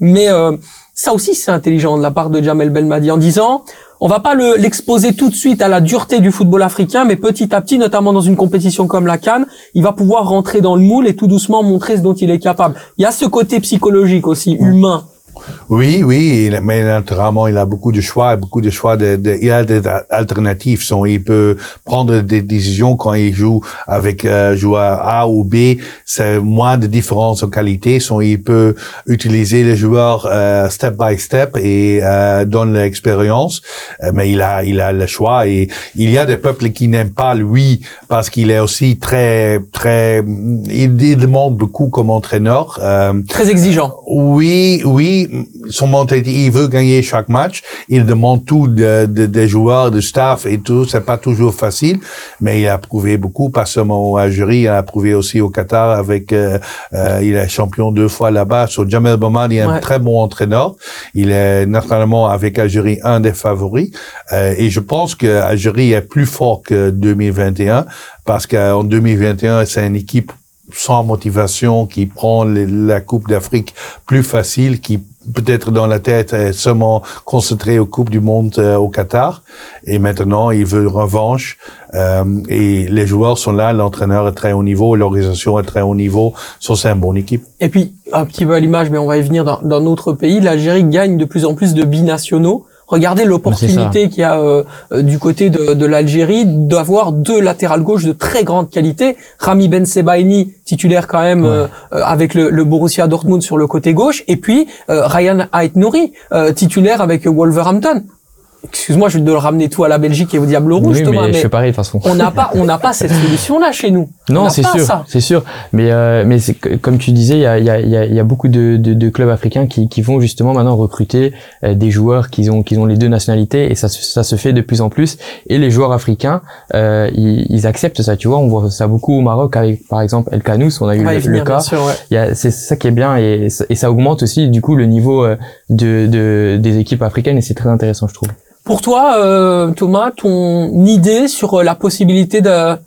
Speaker 2: Mais euh, ça aussi, c'est intelligent de la part de Jamel Belmadi en disant on va pas le- l'exposer tout de suite à la dureté du football africain, mais petit à petit, notamment dans une compétition comme la Cannes, il va pouvoir rentrer dans le moule et tout doucement montrer ce dont il est capable. Il y a ce côté psychologique aussi, humain.
Speaker 1: Oui, oui, mais naturellement, il a beaucoup de choix, beaucoup de choix. De, de- il a des alternatives. Son, il peut prendre des décisions quand il joue avec euh, joueur A ou B. C'est moins de différence en qualité. Son, il peut utiliser les joueurs euh, step by step et euh, donne l'expérience. Euh, mais il a, il a le choix et il y a des peuples qui n'aiment pas lui parce qu'il est aussi très, très. Il, il demande beaucoup comme entraîneur. Euh,
Speaker 2: Très exigeant.
Speaker 1: oui, oui, son mentalité, il veut gagner chaque match. Il demande tout de- de- des joueurs, du staff et tout. C'est pas toujours facile, mais il a prouvé beaucoup, pas seulement au Algérie, il a prouvé aussi au Qatar avec, euh, euh, il est champion deux fois là-bas. Sur Jamel Bouman, il est un très bon entraîneur. Il est naturellement avec Algérie un des favoris. Euh, et je pense que Algérie est plus fort que 2021 parce qu'en 2021, c'est une équipe sans motivation, qui prend les- la Coupe d'Afrique plus facile, qui peut-être dans la tête est seulement concentré aux Coupes du Monde euh, au Qatar. Et maintenant, il veut revanche. Euh, et les joueurs sont là, l'entraîneur est très haut niveau, l'organisation est très haut niveau. C'est une bonne équipe.
Speaker 2: Et puis, un petit peu à l'image, mais on va y venir dans, dans notre pays, l'Algérie gagne de plus en plus de binationaux. Regardez l'opportunité qu'il y a euh, euh, du côté de, de l'Algérie d'avoir deux latérales gauche de très grande qualité. Rami Ben Sebaini, titulaire quand même euh, euh, avec le, le Borussia Dortmund sur le côté gauche, et puis euh, Ryan Ait Nouri, euh, titulaire avec Wolverhampton. Excuse-moi, je vais de le ramener tout à la Belgique et au Diable Rouge,
Speaker 3: oui,
Speaker 2: Thomas,
Speaker 3: mais, je
Speaker 2: mais
Speaker 3: fais pareil de toute façon.
Speaker 2: on n'a pas, on n'a pas cette solution-là chez nous. On
Speaker 3: Non, c'est sûr, c'est sûr. Mais euh, mais comme tu disais, il y a il y a il y a, y a beaucoup de, de, de clubs africains qui qui vont justement maintenant recruter euh, des joueurs qui ont qui ont les deux nationalités et ça se- ça se fait de plus en plus. Et les joueurs africains, euh, ils, ils acceptent ça. Tu vois, on voit ça beaucoup au Maroc avec par exemple El Kanous. On a eu le,
Speaker 2: venir,
Speaker 3: le cas.
Speaker 2: ouais.
Speaker 3: C'est ça qui est bien et, ça- et ça augmente aussi du coup le niveau euh, de, de des équipes africaines et c'est très intéressant je trouve.
Speaker 2: Pour toi, euh, Thomas, ton idée sur euh, la possibilité d'un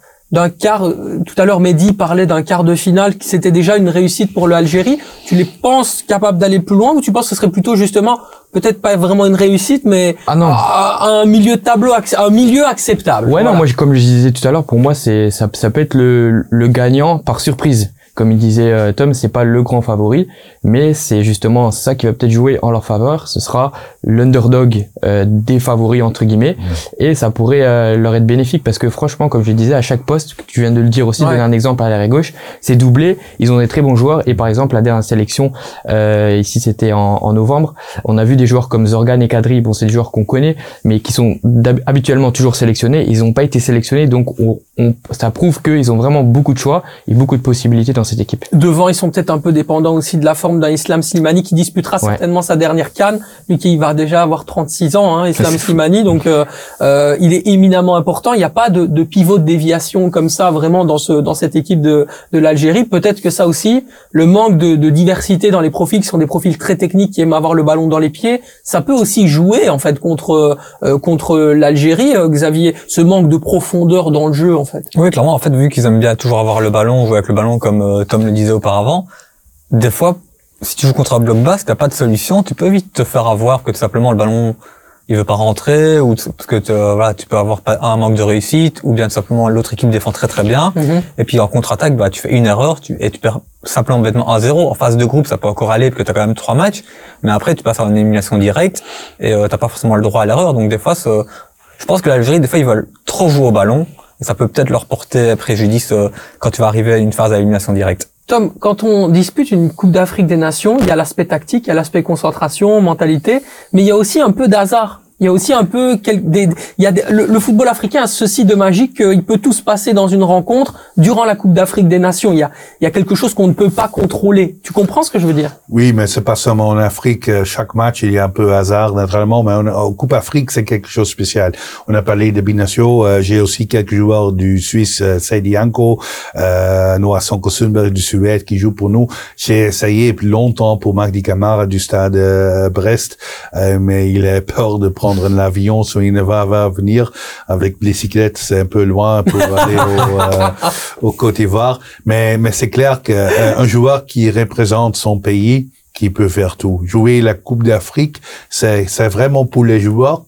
Speaker 2: quart, euh, tout à l'heure Mehdi parlait d'un quart de finale, qui c'était déjà une réussite pour l'Algérie, tu les penses capables d'aller plus loin ou tu penses que ce serait plutôt justement, peut-être pas vraiment une réussite, mais
Speaker 3: Ah non.
Speaker 2: un milieu de tableau, un milieu acceptable
Speaker 3: Ouais,
Speaker 2: Voilà.
Speaker 3: non, moi, comme je disais tout à l'heure, pour moi, c'est ça, ça peut être le, le gagnant par surprise. Comme il disait euh, Tom, c'est pas le grand favori, mais c'est justement ça qui va peut-être jouer en leur faveur. Ce sera l'underdog euh, des favoris entre guillemets, et ça pourrait euh, leur être bénéfique parce que franchement, comme je disais, à chaque poste, tu viens de le dire aussi,
Speaker 2: Ouais.
Speaker 3: donner un exemple à l'arrière gauche, c'est doublé. Ils ont des très bons joueurs et par exemple la dernière sélection, euh, ici c'était en, en novembre, on a vu des joueurs comme Zorgan et Kadri. Bon, c'est des joueurs qu'on connaît, mais qui sont habituellement toujours sélectionnés. Ils n'ont pas été sélectionnés, donc on, on- ça prouve qu'ils ont vraiment beaucoup de choix et beaucoup de possibilités dans dans cette équipe.
Speaker 2: Devant, ils sont peut-être un peu dépendants aussi de la forme d'un Islam Slimani qui disputera certainement sa dernière canne, lui qui va déjà avoir 36 ans, hein, Islam Slimani. Donc, euh, euh, il est éminemment important. Il n'y a pas de, de, pivot de déviation comme ça vraiment dans ce dans cette équipe de, de l'Algérie. Peut-être que ça aussi, le manque de, de, diversité dans les profils, qui sont des profils très techniques, qui aiment avoir le ballon dans les pieds, ça peut aussi jouer en fait contre euh, contre l'Algérie. Euh, Xavier, ce manque de profondeur dans le jeu en fait.
Speaker 4: Oui, clairement. En fait, vu qu'ils aiment bien toujours avoir le ballon, jouer avec le ballon comme euh, Tom le disait auparavant, des fois, si tu joues contre un bloc bas, si t'as pas de solution, tu peux vite te faire avoir que tout simplement le ballon il veut pas rentrer ou parce que voilà tu peux avoir un manque de réussite ou bien tout simplement l'autre équipe défend très très bien.
Speaker 2: Mhm.
Speaker 4: et puis en contre-attaque bah tu fais une erreur tu, et tu perds simplement bêtement 1-0 en phase de groupe ça peut encore aller parce que t'as quand même trois matchs mais après tu passes à une élimination directe et euh, t'as pas forcément le droit à l'erreur. Donc des fois je pense que l'Algérie des fois ils veulent trop jouer au ballon ça peut peut-être leur porter préjudice euh, quand tu vas arriver à une phase à élimination directe
Speaker 2: Tom, quand on dispute une Coupe d'Afrique des Nations, il y a l'aspect tactique, il y a l'aspect concentration, mentalité, mais il y a aussi un peu d'hasard. Il y a aussi un peu des, il y a le, football africain a ceci de magique qu'il peut tout se passer dans une rencontre durant la Coupe d'Afrique des Nations. Il y a, il y a quelque chose qu'on ne peut pas contrôler. Tu comprends ce que je veux dire?
Speaker 1: Oui, mais c'est pas seulement en Afrique. Euh, Chaque match, il y a un peu hasard, naturellement, mais en Coupe Afrique, c'est quelque chose de spécial. On a parlé de Binatio. euh, J'ai aussi quelques joueurs du Suisse, euh, Saidi Anko, euh, Noah Sundberg du Suède qui joue pour nous. J'ai essayé longtemps pour Magdi Camara du stade euh, Brest, euh, mais il a peur de prendre l'avion, soit il ne va, va venir avec bicyclette, c'est un peu loin pour aller au, euh, au Côte d'Ivoire. Mais, mais c'est clair qu'un joueur qui représente son pays, qui peut faire tout. Jouer la Coupe d'Afrique, c'est, c'est vraiment pour les joueurs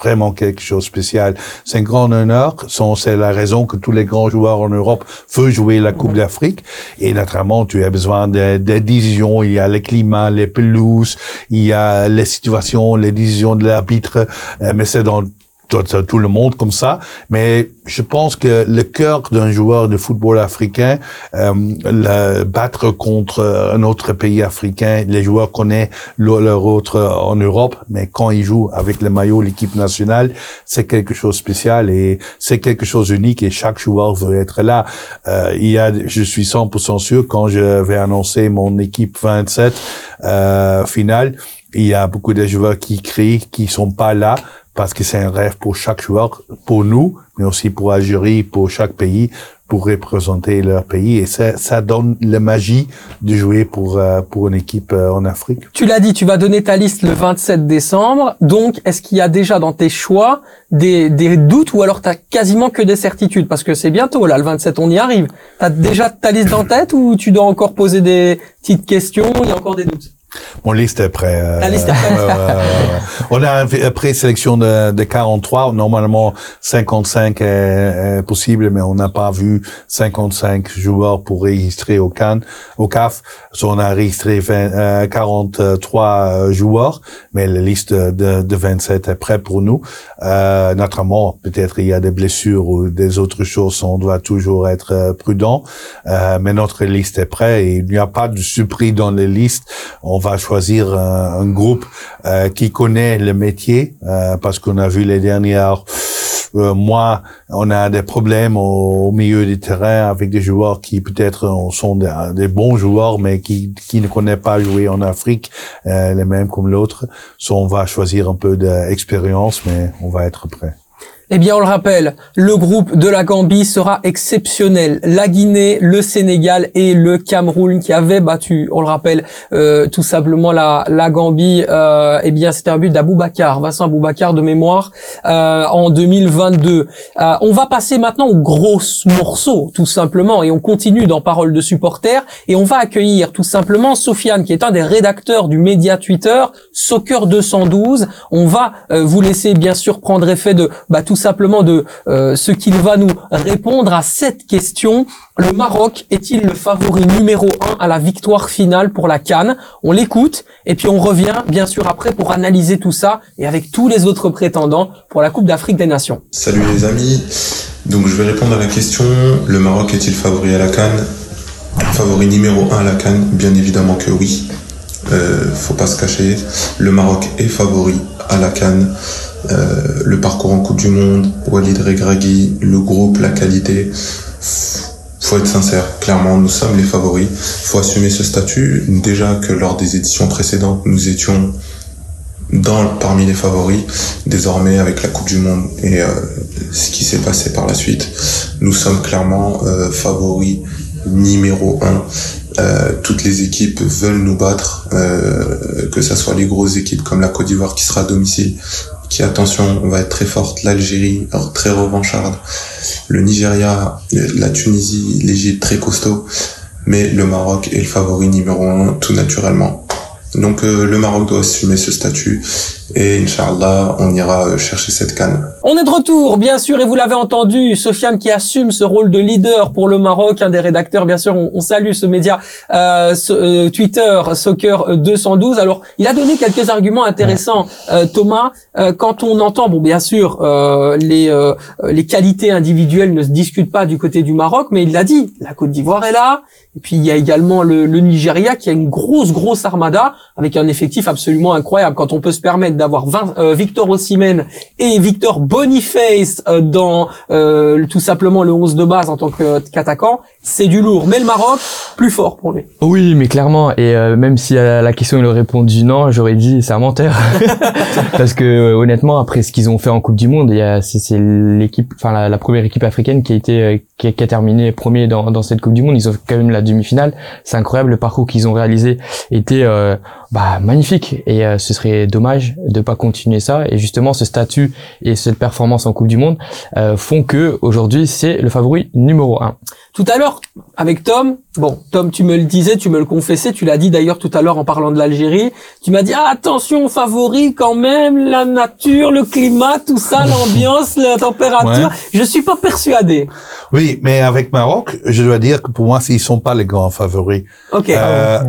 Speaker 1: vraiment quelque chose de spécial. C'est un grand honneur. C'est la raison que tous les grands joueurs en Europe veulent jouer la Coupe d'Afrique. Et naturellement, tu as besoin de, de décisions. Il y a le climat, les pelouses, il y a les situations, les décisions de l'arbitre. Euh, Mais c'est dans tout, le monde comme ça. Mais je pense que le cœur d'un joueur de football africain, euh, le battre contre un autre pays africain, les joueurs connaissent le- leur autre en Europe, mais quand ils jouent avec le maillot, l'équipe nationale, c'est quelque chose de spécial et c'est quelque chose d'unique et chaque joueur veut être là. Euh, il y a, je suis 100% sûr quand je vais annoncer mon équipe 27 euh, finale, il y a beaucoup de joueurs qui crient, qui sont pas là parce que c'est un rêve pour chaque joueur, pour nous, mais aussi pour Algérie, pour chaque pays, pour représenter leur pays. Et ça, ça donne la magie de jouer pour euh, pour une équipe euh, en Afrique.
Speaker 2: Tu l'as dit, tu vas donner ta liste le 27 décembre. Donc, est-ce qu'il y a déjà dans tes choix des, des doutes ou alors t'as quasiment que des certitudes? Parce que c'est bientôt, là, le 27, on y arrive. T'as déjà ta liste en tête ou tu dois encore poser des petites questions? Il y a encore des doutes
Speaker 1: Mon liste est prêt. euh,
Speaker 2: La liste est prête.
Speaker 1: euh, on a une présélection de, de 43. Normalement, 55 est, est possible, mais on n'a pas vu 55 joueurs pour enregistrer au CAN, au CAF. So, on a enregistré 20, euh, 43 euh, joueurs, mais la liste de, de 27 est prête pour nous. Euh, naturellement, peut-être il y a des blessures ou des autres choses. On doit toujours être prudent. Euh, mais notre liste est prête et il n'y a pas de surprise dans les listes. On va choisir un, un groupe euh, qui connaît le métier euh, parce qu'on a vu les dernières euh, mois, on a des problèmes au, au milieu du terrain avec des joueurs qui peut-être sont des, des bons joueurs mais qui, qui ne connaissent pas jouer en Afrique euh, les mêmes comme l'autre. So, on va choisir un peu d'expérience mais on va être prêt.
Speaker 2: Eh bien, on le rappelle, le groupe de la Gambie sera exceptionnel. La Guinée, le Sénégal et le Cameroun qui avaient battu, on le rappelle, euh, tout simplement la, la Gambie. Euh, eh bien, c'était un but d'Aboubacar, Vincent Aboubacar de mémoire, euh, en 2022. Euh, on va passer maintenant au gros morceau, tout simplement, et on continue dans Parole de supporters, et on va accueillir tout simplement Sofiane, qui est un des rédacteurs du média Twitter Soccer 212. On va euh, vous laisser bien sûr prendre effet de bah, tout simplement de euh, ce qu'il va nous répondre à cette question. Le Maroc est-il le favori numéro un à la victoire finale pour la Cannes? On l'écoute et puis on revient bien sûr après pour analyser tout ça et avec tous les autres prétendants pour la Coupe d'Afrique des Nations.
Speaker 6: Salut les amis, donc je vais répondre à la question, le Maroc est-il favori à la Cannes? Favori numéro 1 à la Cannes, bien évidemment que oui. Euh, faut pas se cacher, le Maroc est favori à la Cannes. Euh, le parcours en Coupe du Monde, Walid Regragui, le groupe, la qualité, faut être sincère. Clairement, nous sommes les favoris. Faut assumer ce statut. Déjà que lors des éditions précédentes, nous étions dans parmi les favoris. Désormais, avec la Coupe du Monde et euh, ce qui s'est passé par la suite, nous sommes clairement euh, favoris numéro un. Toutes les équipes veulent nous battre, que ce soit les grosses équipes comme la Côte d'Ivoire qui sera à domicile, qui attention, on va être très forte, l'Algérie très revancharde, le Nigeria, la Tunisie, l'Égypte très costaud, mais le Maroc est le favori numéro un tout naturellement. Donc euh, le Maroc doit assumer ce statut et Inch'Allah, on ira euh, chercher cette canne.
Speaker 2: On est de retour, bien sûr, et vous l'avez entendu, Sofiane qui assume ce rôle de leader pour le Maroc, un des rédacteurs, bien sûr, on, salue ce média euh, euh Twitter Soccer 212. Alors, il a donné quelques arguments intéressants, Thomas, quand on entend, bon, bien sûr, les les qualités individuelles ne se discutent pas du côté du Maroc, mais il l'a dit, la Côte d'Ivoire est là, et puis il y a également le, le Nigeria qui a une grosse, grosse armada avec un effectif absolument incroyable. Quand on peut se permettre d'avoir euh, Victor Osimhen et Victor Boniface euh, dans euh, tout simplement le 11 de base en tant qu'attaquant, c'est du lourd. Mais le Maroc, plus fort pour lui.
Speaker 3: Oui, mais clairement. Et même si à la question il aurait répondu non, j'aurais dit c'est un menteur. Parce que honnêtement, après ce qu'ils ont fait en Coupe du Monde, c'est l'équipe, enfin la, première équipe africaine qui a été qui a, qui a terminé premier dans, dans cette Coupe du Monde. Ils ont quand même la demi-finale. C'est incroyable le parcours qu'ils ont réalisé était bah magnifique et euh, ce serait dommage de pas continuer ça et justement ce statut et cette performance en Coupe du Monde euh, font que aujourd'hui c'est le favori numéro un.
Speaker 2: Tout à l'heure avec Tom, bon Tom tu me le disais, tu me le confessais, tu l'as dit d'ailleurs tout à l'heure en parlant de l'Algérie, tu m'as dit ah, attention favori quand même la nature, le climat, tout ça, l'ambiance, la température. Je suis pas persuadé.
Speaker 1: Oui, mais avec Maroc, je dois dire que pour moi ils sont pas les grands favoris.
Speaker 2: Ok. Euh,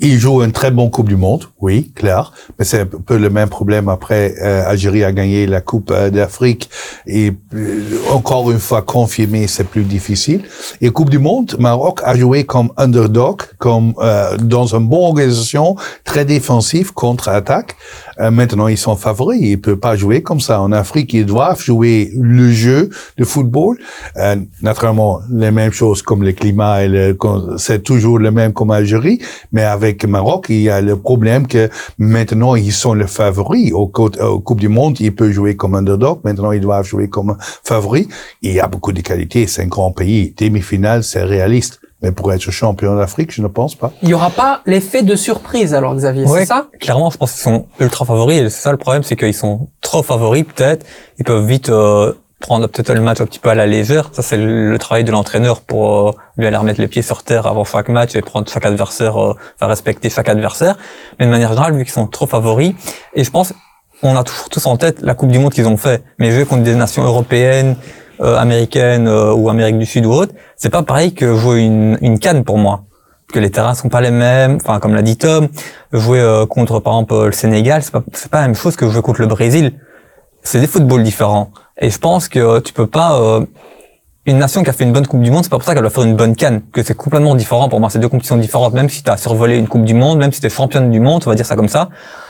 Speaker 1: il joue un très bon Coupe du Monde, oui, clair. Mais c'est un peu le même problème après. Euh, Algérie a gagné la Coupe euh, d'Afrique et euh, encore une fois confirmé, c'est plus difficile. Et Coupe du Monde, Maroc a joué comme underdog, comme euh, dans une bonne organisation, très défensif, contre-attaque. Maintenant, ils sont favoris. Ils peuvent pas jouer comme ça. En Afrique, ils doivent jouer le jeu de football. Naturellement, les mêmes choses comme le climat et c'est toujours le même comme Algérie. Mais avec Maroc, il y a le problème que maintenant, ils sont les favoris. Au, au Coupe du Monde, ils peuvent jouer comme underdog. Maintenant, ils doivent jouer comme favoris. Il y a beaucoup de qualités. C'est un grand pays. Demi-finale, c'est réaliste. Mais pour être champion d'Afrique, je ne pense pas.
Speaker 2: Il n'y aura pas l'effet de surprise alors, Xavier, c'est ça?
Speaker 4: Clairement, je pense qu'ils sont ultra favoris. Et c'est ça le problème, c'est qu'ils sont trop favoris peut-être. Ils peuvent vite euh, prendre peut-être le match un petit peu à la légère. Ça, c'est le, travail de l'entraîneur pour euh, lui aller remettre les pieds sur terre avant chaque match et prendre chaque adversaire, euh, respecter chaque adversaire. Mais de manière générale, vu qu'ils sont trop favoris, et je pense, on a toujours tous en tête la Coupe du Monde qu'ils ont fait. Mais jouer contre des nations européennes, euh, américaine euh, ou Amérique du Sud ou autre, c'est pas pareil que jouer une, une canne pour moi. Que les terrains sont pas les mêmes. Enfin, comme l'a dit Tom, jouer euh, contre par exemple le Sénégal, c'est pas pas la même chose que jouer contre le Brésil. C'est des footballs différents. Et je pense que tu peux pas une nation qui a fait une bonne Coupe du Monde, c'est pas pour ça qu'elle doit faire une bonne canne, que c'est complètement différent pour moi. C'est deux compétitions différentes. Même si tu as survolé une Coupe du Monde, même si tu es championne du monde, on va dire ça comme ça,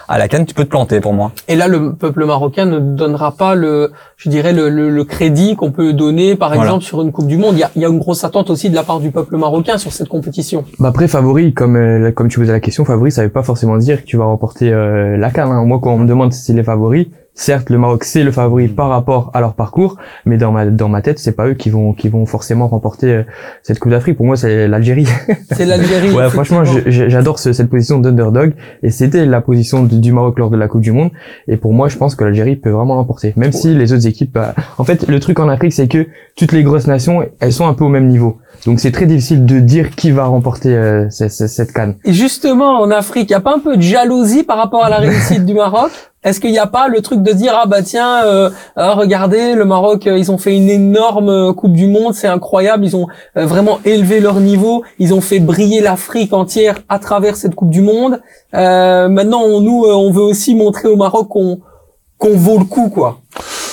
Speaker 4: à la canne, tu peux te planter pour moi.
Speaker 2: Et là, le peuple marocain ne donnera pas le, je dirais, le, le, crédit qu'on peut donner, par exemple, sur une Coupe du Monde. Il y, a, il y, a, une grosse attente aussi de la part du peuple marocain sur cette compétition.
Speaker 3: Bah après, favori, comme euh, comme tu posais la question, favori, ça veut pas forcément dire que tu vas remporter euh, la canne. Hein. Moi, quand on me demande si c'est les favoris, certes le Maroc c'est le favori par rapport à leur parcours mais dans ma dans ma tête c'est pas eux qui vont qui vont forcément remporter euh, cette Coupe d'Afrique. Pour moi c'est l'Algérie.
Speaker 2: C'est l'Algérie
Speaker 3: ouais franchement j'adore cette position d'underdog et c'était la position du Maroc lors de la Coupe du Monde et pour moi je pense que l'Algérie peut vraiment l'emporter même si les autres équipes bah, en fait le truc en Afrique c'est que toutes les grosses nations elles sont un peu au même niveau. Donc c'est très difficile de dire qui va remporter euh, cette, cette canne.
Speaker 2: Et justement en Afrique il y a pas un peu de jalousie par rapport à la réussite du Maroc? Est-ce qu'il n'y a pas le truc de dire ah bah tiens euh, ah, regardez le Maroc euh, ils ont fait une énorme euh, Coupe du Monde c'est incroyable ils ont vraiment élevé leur niveau ils ont fait briller l'Afrique entière à travers cette Coupe du Monde. Maintenant nous on veut aussi montrer au Maroc qu'on qu'on vaut le coup quoi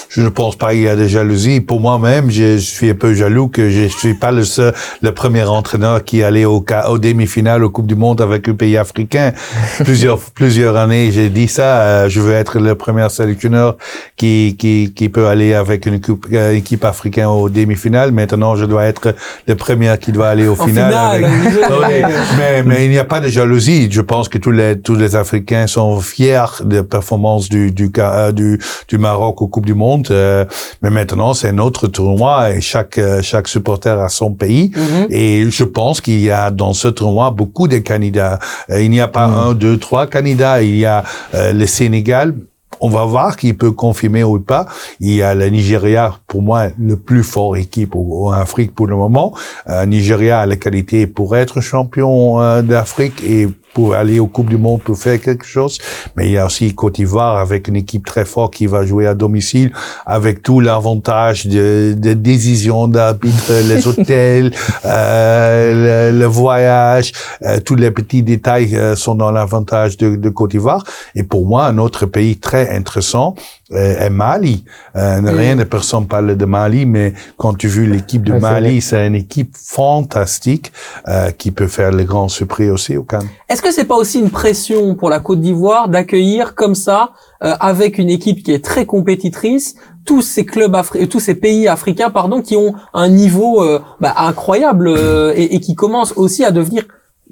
Speaker 1: Je ne pense pas qu'il y a de jalousie. Pour moi-même, je suis un peu jaloux que je suis pas le seul, le premier entraîneur qui allait au, au demi-finale au Coupe du Monde avec un pays africain. plusieurs, plusieurs années, j'ai dit ça. Euh, je veux être le premier sélectionneur qui, qui, qui peut aller avec une, coupe, euh, équipe africaine au demi-finale. Maintenant, je dois être le premier qui doit aller au final. avec... mais, mais il n'y a pas de jalousie. Je pense que tous les, tous les Africains sont fiers des performances du, du, euh, du, du Maroc au Coupe du Monde. Euh, mais maintenant, c'est un autre tournoi et chaque, euh, chaque supporter a son pays. Mhm. Et je pense qu'il y a dans ce tournoi beaucoup de candidats. Il n'y a pas mhm. un, deux, trois candidats. Il y a le Sénégal, on va voir qui peut confirmer ou pas. Il y a le Nigeria, pour moi, le plus fort équipe en Afrique pour le moment. Euh, Nigeria a la qualité pour être champion euh, d'Afrique et pour aller aux Coupes du Monde pour faire quelque chose. Mais il y a aussi Côte d'Ivoire avec une équipe très forte qui va jouer à domicile avec tout l'avantage de, de décision d'arbitre, les hôtels, euh, le, voyage, euh, tous les petits détails euh, sont dans l'avantage de, de Côte d'Ivoire. Et pour moi, un autre pays très intéressant, euh, Mali. Euh, rien de personne parle de Mali, mais quand tu vois l'équipe de Mali, c'est une équipe fantastique euh, qui peut faire les grands surprises aussi au Cannes.
Speaker 2: Est-ce que c'est pas aussi une pression pour la Côte d'Ivoire d'accueillir comme ça, euh, avec une équipe qui est très compétitrice, tous ces clubs africains, tous ces pays africains, pardon, qui ont un niveau euh, bah, incroyable et, et, qui commencent aussi à devenir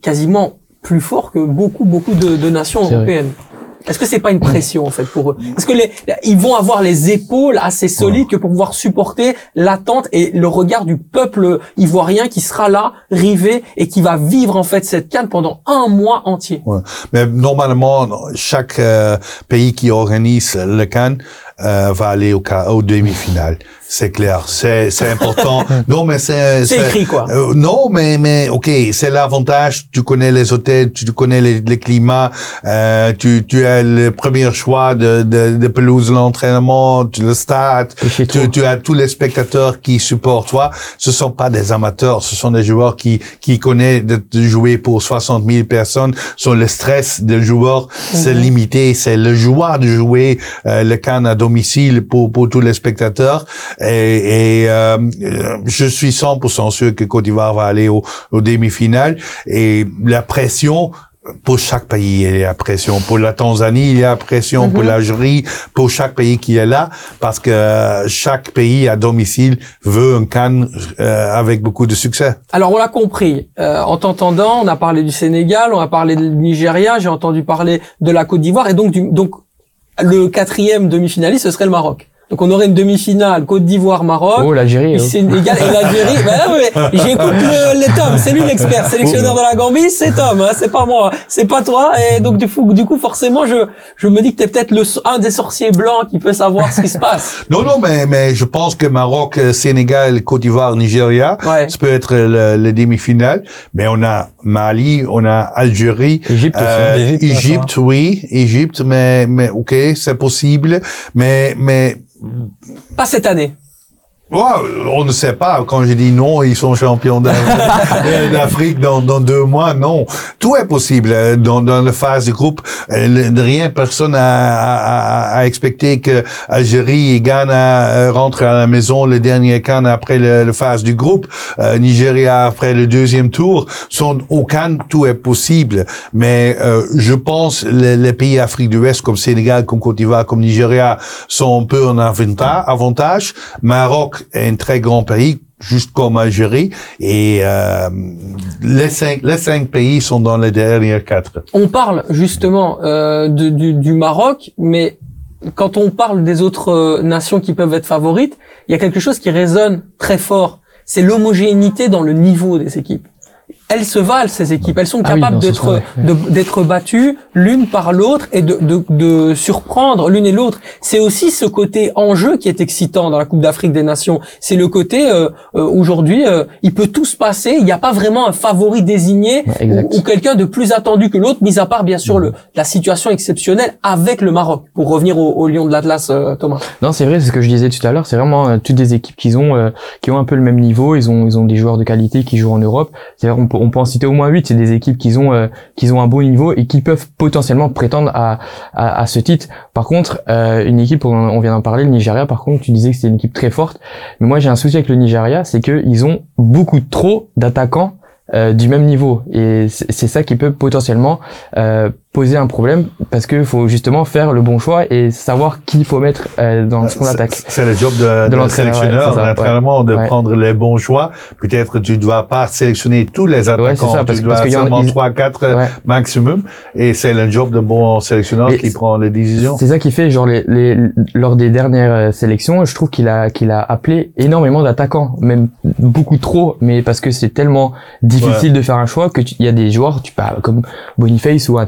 Speaker 2: quasiment plus fort que beaucoup beaucoup de, de nations européennes? Est-ce que c'est pas une pression en fait pour eux? Est-ce que les, ils vont avoir les épaules assez solides que pour pouvoir supporter l'attente et le regard du peuple ivoirien qui sera là, rivé et qui va vivre en fait cette canne pendant un mois entier.
Speaker 1: Ouais. Mais normalement, chaque euh, pays qui organise le canne euh, va aller au, au demi-finale. C'est clair, c'est important. non, mais c'est
Speaker 2: c'est écrit quoi.
Speaker 1: Euh, non, mais mais ok, c'est l'avantage. Tu connais les hôtels, tu connais les, les climats, euh, tu tu as le premier choix de de, de pelouse l'entraînement, le stade. Tu, tu, as tous les spectateurs qui supportent toi. Ce sont pas des amateurs, ce sont des joueurs qui qui connaissent de, jouer pour 60 000 personnes. Sur le stress des joueurs, c'est mhm. limité. C'est le joueur de jouer euh, le can à domicile pour pour tous les spectateurs. Et, et euh, je suis 100% sûr que Côte d'Ivoire va aller au, au demi-finale. Et la pression, pour chaque pays, il y a pression. Pour la Tanzanie, il y a pression. Pour mhm. l'Algérie, pour chaque pays qui est là, parce que chaque pays à domicile veut un Cannes euh, avec beaucoup de succès.
Speaker 2: Alors on l'a compris. Euh, en t'entendant, on a parlé du Sénégal, on a parlé du Nigeria, j'ai entendu parler de la Côte d'Ivoire, et donc du, donc le quatrième demi-finaliste, ce serait le Maroc. Donc on aurait une demi-finale Côte d'Ivoire Maroc.
Speaker 3: Oh l'Algérie.
Speaker 2: Oh. Sénégal et l'Algérie. ben j'écoute le, les Tom, c'est lui l'expert, sélectionneur de la Gambie, c'est Tom, hein, c'est pas moi, c'est pas toi. Et donc du coup, du coup forcément je je me dis que t'es peut-être le un des sorciers blancs qui peut savoir ce qui se passe.
Speaker 1: non non mais mais je pense que Maroc, Sénégal, Côte d'Ivoire, Nigeria, ça peut être le, demi-finale. Mais on a Mali, on a Algérie,
Speaker 3: Égypte, euh,
Speaker 1: Égypte, oui, Égypte, mais mais ok c'est possible, mais mais
Speaker 2: pas cette année.
Speaker 1: On ne sait pas. Quand j'ai dit non, ils sont champions d'Afrique dans, dans, deux mois. Non, tout est possible dans, dans la phase de groupe. Euh, rien, personne a, a, a expecté que Algérie et Ghana euh, rentrent à la maison le dernier can après le, phase du groupe. Euh, Nigeria après le deuxième tour. Sont au Cannes, tout est possible. Mais je pense les, les pays Afrique de l'Ouest comme Sénégal, comme Côte d'Ivoire, comme Nigeria sont un peu en avantage. Maroc un très grand pays, juste comme Algérie, et euh, les cinq les cinq pays sont dans les dernières quatre.
Speaker 2: On parle justement euh, du, du, Maroc, mais quand on parle des autres euh, nations qui peuvent être favorites, il y a quelque chose qui résonne très fort. C'est l'homogénéité dans le niveau des équipes elles se valent ces équipes. Elles sont ah capables d'être d'être battues l'une par l'autre et de, de, de surprendre l'une et l'autre. C'est aussi ce côté enjeu qui est excitant dans la Coupe d'Afrique des Nations. C'est le côté euh, euh, aujourd'hui, euh, il peut tout se passer. Il n'y a pas vraiment un favori désigné ou, quelqu'un de plus attendu que l'autre, mis à part bien sûr le, la situation exceptionnelle avec le Maroc. Pour revenir au, au Lion de l'Atlas, Thomas.
Speaker 3: Non, c'est vrai, c'est ce que je disais tout à l'heure. C'est vraiment toutes des équipes qui ont qui ont un peu le même niveau. Ils ont ils ont des joueurs de qualité qui jouent en Europe. C'est on peut, en citer au moins 8, c'est des équipes qui ont euh, qui ont un bon niveau et qui peuvent potentiellement prétendre à, à, ce titre. Par contre, euh, une équipe, on, vient d'en parler, le Nigeria, par contre, tu disais que c'était une équipe très forte. Mais moi, j'ai un souci avec le Nigeria, c'est qu'ils ont beaucoup trop d'attaquants euh, du même niveau et c'est ça qui peut potentiellement poser un problème parce que faut justement faire le bon choix et savoir qui il faut mettre euh, dans son attaque.
Speaker 1: C'est le job de,
Speaker 3: De
Speaker 1: de sélectionneur,
Speaker 3: ouais, c'est
Speaker 1: de
Speaker 3: ouais.
Speaker 1: prendre les bons choix. Peut-être tu ne dois pas sélectionner tous les attaquants,
Speaker 3: ça, parce-
Speaker 1: tu
Speaker 3: parce
Speaker 1: dois
Speaker 3: qu'il y a-
Speaker 1: seulement
Speaker 3: ils-
Speaker 1: trois, quatre
Speaker 3: Ouais.
Speaker 1: maximum. Et c'est le job de bon sélectionneur
Speaker 3: Mais
Speaker 1: qui prend les décisions.
Speaker 3: C'est ça qui fait genre les, les lors des dernières euh, sélections, je trouve qu'il a qu'il a appelé énormément d'attaquants, même beaucoup trop, mais parce que c'est tellement difficile de faire un choix que il y a des joueurs, tu parles comme Boniface ou un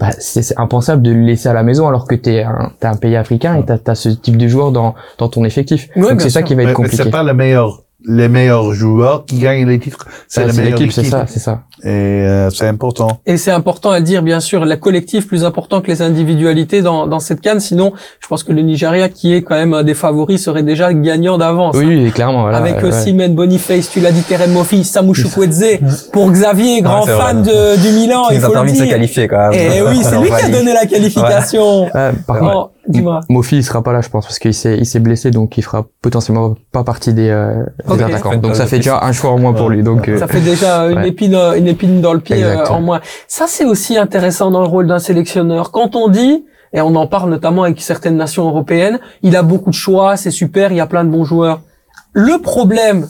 Speaker 3: Bah, c'est c'est impensable de le laisser à la maison alors que t'es un t'es un pays africain et t'as as ce type de joueur dans dans ton effectif.
Speaker 2: Ouais,
Speaker 3: Donc c'est ça qui va être
Speaker 1: mais
Speaker 3: compliqué.
Speaker 1: c'est pas le meilleur, les meilleurs joueurs qui gagnent les titres. C'est
Speaker 3: Ça,
Speaker 1: la
Speaker 3: C'est
Speaker 1: meilleure
Speaker 3: l'équipe, c'est
Speaker 1: équipe.
Speaker 3: ça, c'est ça.
Speaker 1: Et euh, c'est important.
Speaker 2: Et c'est important à dire, bien sûr, la collectif plus important que les individualités dans, dans cette canne. Sinon, je pense que le Nigeria, qui est quand même un des favoris, serait déjà gagnant d'avance.
Speaker 3: Oui, oui, clairement. Voilà,
Speaker 2: Avec
Speaker 3: ouais,
Speaker 2: euh,
Speaker 3: ouais.
Speaker 2: Simen Boniface, tu l'as dit, Terem Mofi, Samu Chukwueze, pour Xavier, grand fan de, du Milan,
Speaker 4: qui
Speaker 2: il
Speaker 4: nous a permis de se qualifier quand même.
Speaker 2: Eh oui, c'est lui qui a donné la qualification.
Speaker 3: Ouais, par contre,
Speaker 2: dis-moi.
Speaker 3: Mofi, il sera pas là, je pense, parce qu'il s'est, il s'est blessé, donc il fera potentiellement pas partie des, euh, des attaquants. Donc ça fait déjà un choix en moins pour lui. Donc euh,
Speaker 2: Ça fait déjà une
Speaker 3: Ouais.
Speaker 2: épine, euh, une épine dans le pied euh, en moins. Ça, c'est aussi intéressant dans le rôle d'un sélectionneur. Quand on dit, et on en parle notamment avec certaines nations européennes, il a beaucoup de choix, c'est super, il y a plein de bons joueurs. Le problème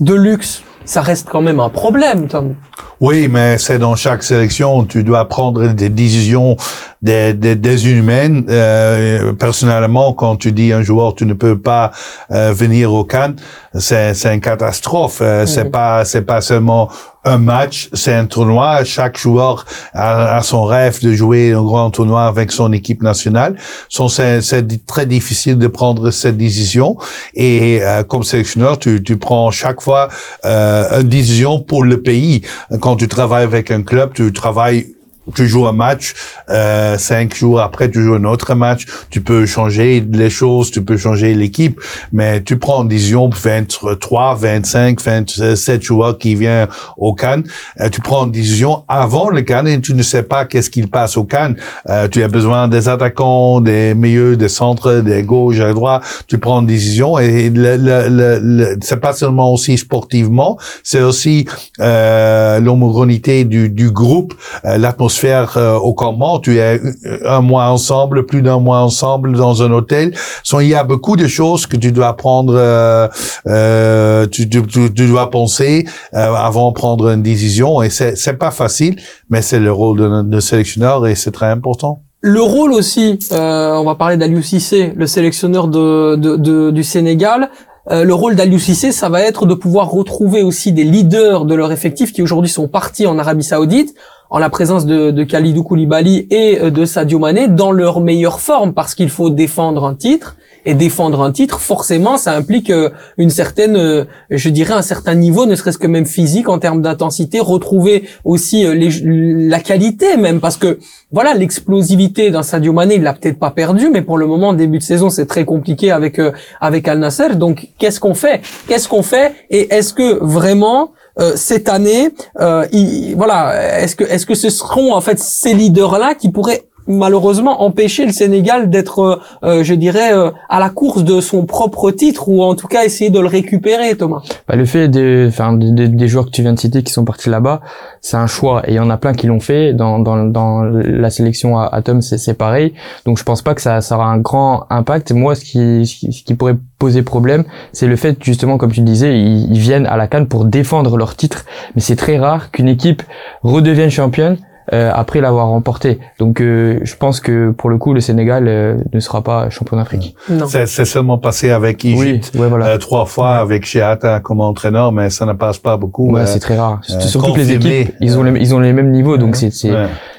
Speaker 2: de luxe, ça reste quand même un problème, Tom.
Speaker 1: Oui, mais c'est dans chaque sélection, tu dois prendre des décisions des, des, des humaines. Euh, personnellement, quand tu dis un joueur, tu ne peux pas euh, venir au Cannes, c'est c'est une catastrophe. Euh, C'est pas c'est pas seulement un match, c'est un tournoi. Chaque joueur a, son rêve de jouer un grand tournoi avec son équipe nationale. C'est très difficile de prendre cette décision. Et euh, comme sélectionneur, tu, tu prends chaque fois euh, une décision pour le pays. Quand tu travailles avec un club, tu travailles tu joues un match, euh, cinq jours après tu joues un autre match, tu peux changer les choses, tu peux changer l'équipe, mais tu prends une décision pour 23, 25, 27 joueurs qui viennent au Cannes, euh, tu prends une décision avant le Cannes et tu ne sais pas qu'est-ce qu'il passe au Cannes. Euh, tu as besoin des attaquants, des milieux, des centres, des gauches, à droite, tu prends une décision et le, le, le, le- c'est pas seulement aussi sportivement, c'est aussi euh, l'homogénéité du, du groupe, euh, l'atmosphère euh, au campement. Tu es un mois ensemble, plus d'un mois ensemble dans un hôtel. Il y a beaucoup de choses que tu dois prendre, euh, euh, tu, tu, tu- tu dois penser euh, avant de prendre une décision. Et c'est c'est pas facile, mais c'est le rôle de, de sélectionneur et c'est très important.
Speaker 2: Le rôle aussi, euh, on va parler d'Aliou Cissé, le sélectionneur de, de, de- du Sénégal. Euh, le rôle d'Aliou Cissé, ça va être de pouvoir retrouver aussi des leaders de leur effectif qui aujourd'hui sont partis en Arabie Saoudite, en la présence de, de Khalidou Koulibaly et euh, de Sadio Mané, dans leur meilleure forme, parce qu'il faut défendre un titre. Et défendre un titre, forcément, ça implique euh, une certaine, euh, je dirais, un certain niveau, ne serait-ce que même physique en termes d'intensité, retrouver aussi la qualité même, parce que voilà, l'explosivité d'un Sadio Mané, il l'a peut-être pas perdu, mais pour le moment, début de saison, c'est très compliqué avec avec Al Nasser. Donc, qu'est-ce qu'on fait? Qu'est-ce qu'on fait? Et est-ce que vraiment euh, cette année, euh, il- voilà, est-ce que est-ce que ce seront en fait ces leaders-là qui pourraient malheureusement empêcher le Sénégal d'être, euh, euh, je dirais, euh, à la course de son propre titre ou en tout cas essayer de le récupérer, Thomas.
Speaker 3: Bah, le fait des, enfin, des, des- joueurs que tu viens de citer qui sont partis là-bas, c'est un choix et il y en a plein qui l'ont fait. Dans, dans, dans la sélection à Atom, c'est, c'est pareil. Donc je pense pas que ça, ça aura un grand impact. Moi, ce qui, ce qui- pourrait poser problème, c'est le fait justement, comme tu disais, ils, ils viennent à la canne pour défendre leur titre. Mais c'est très rare qu'une équipe redevienne championne. Euh, après l'avoir remporté. Donc euh, je pense que pour le coup le Sénégal euh, ne sera pas champion d'Afrique.
Speaker 2: Non.
Speaker 1: C'est c'est seulement passé avec Égypte.
Speaker 3: ouais voilà.
Speaker 1: euh, trois fois avec Sheata comme entraîneur, mais ça ne passe pas beaucoup.
Speaker 3: Ouais,
Speaker 1: euh,
Speaker 3: c'est très rare.
Speaker 1: euh,
Speaker 3: Surtout que les équipes, ils ont les, ils ont les mêmes niveaux, donc c'est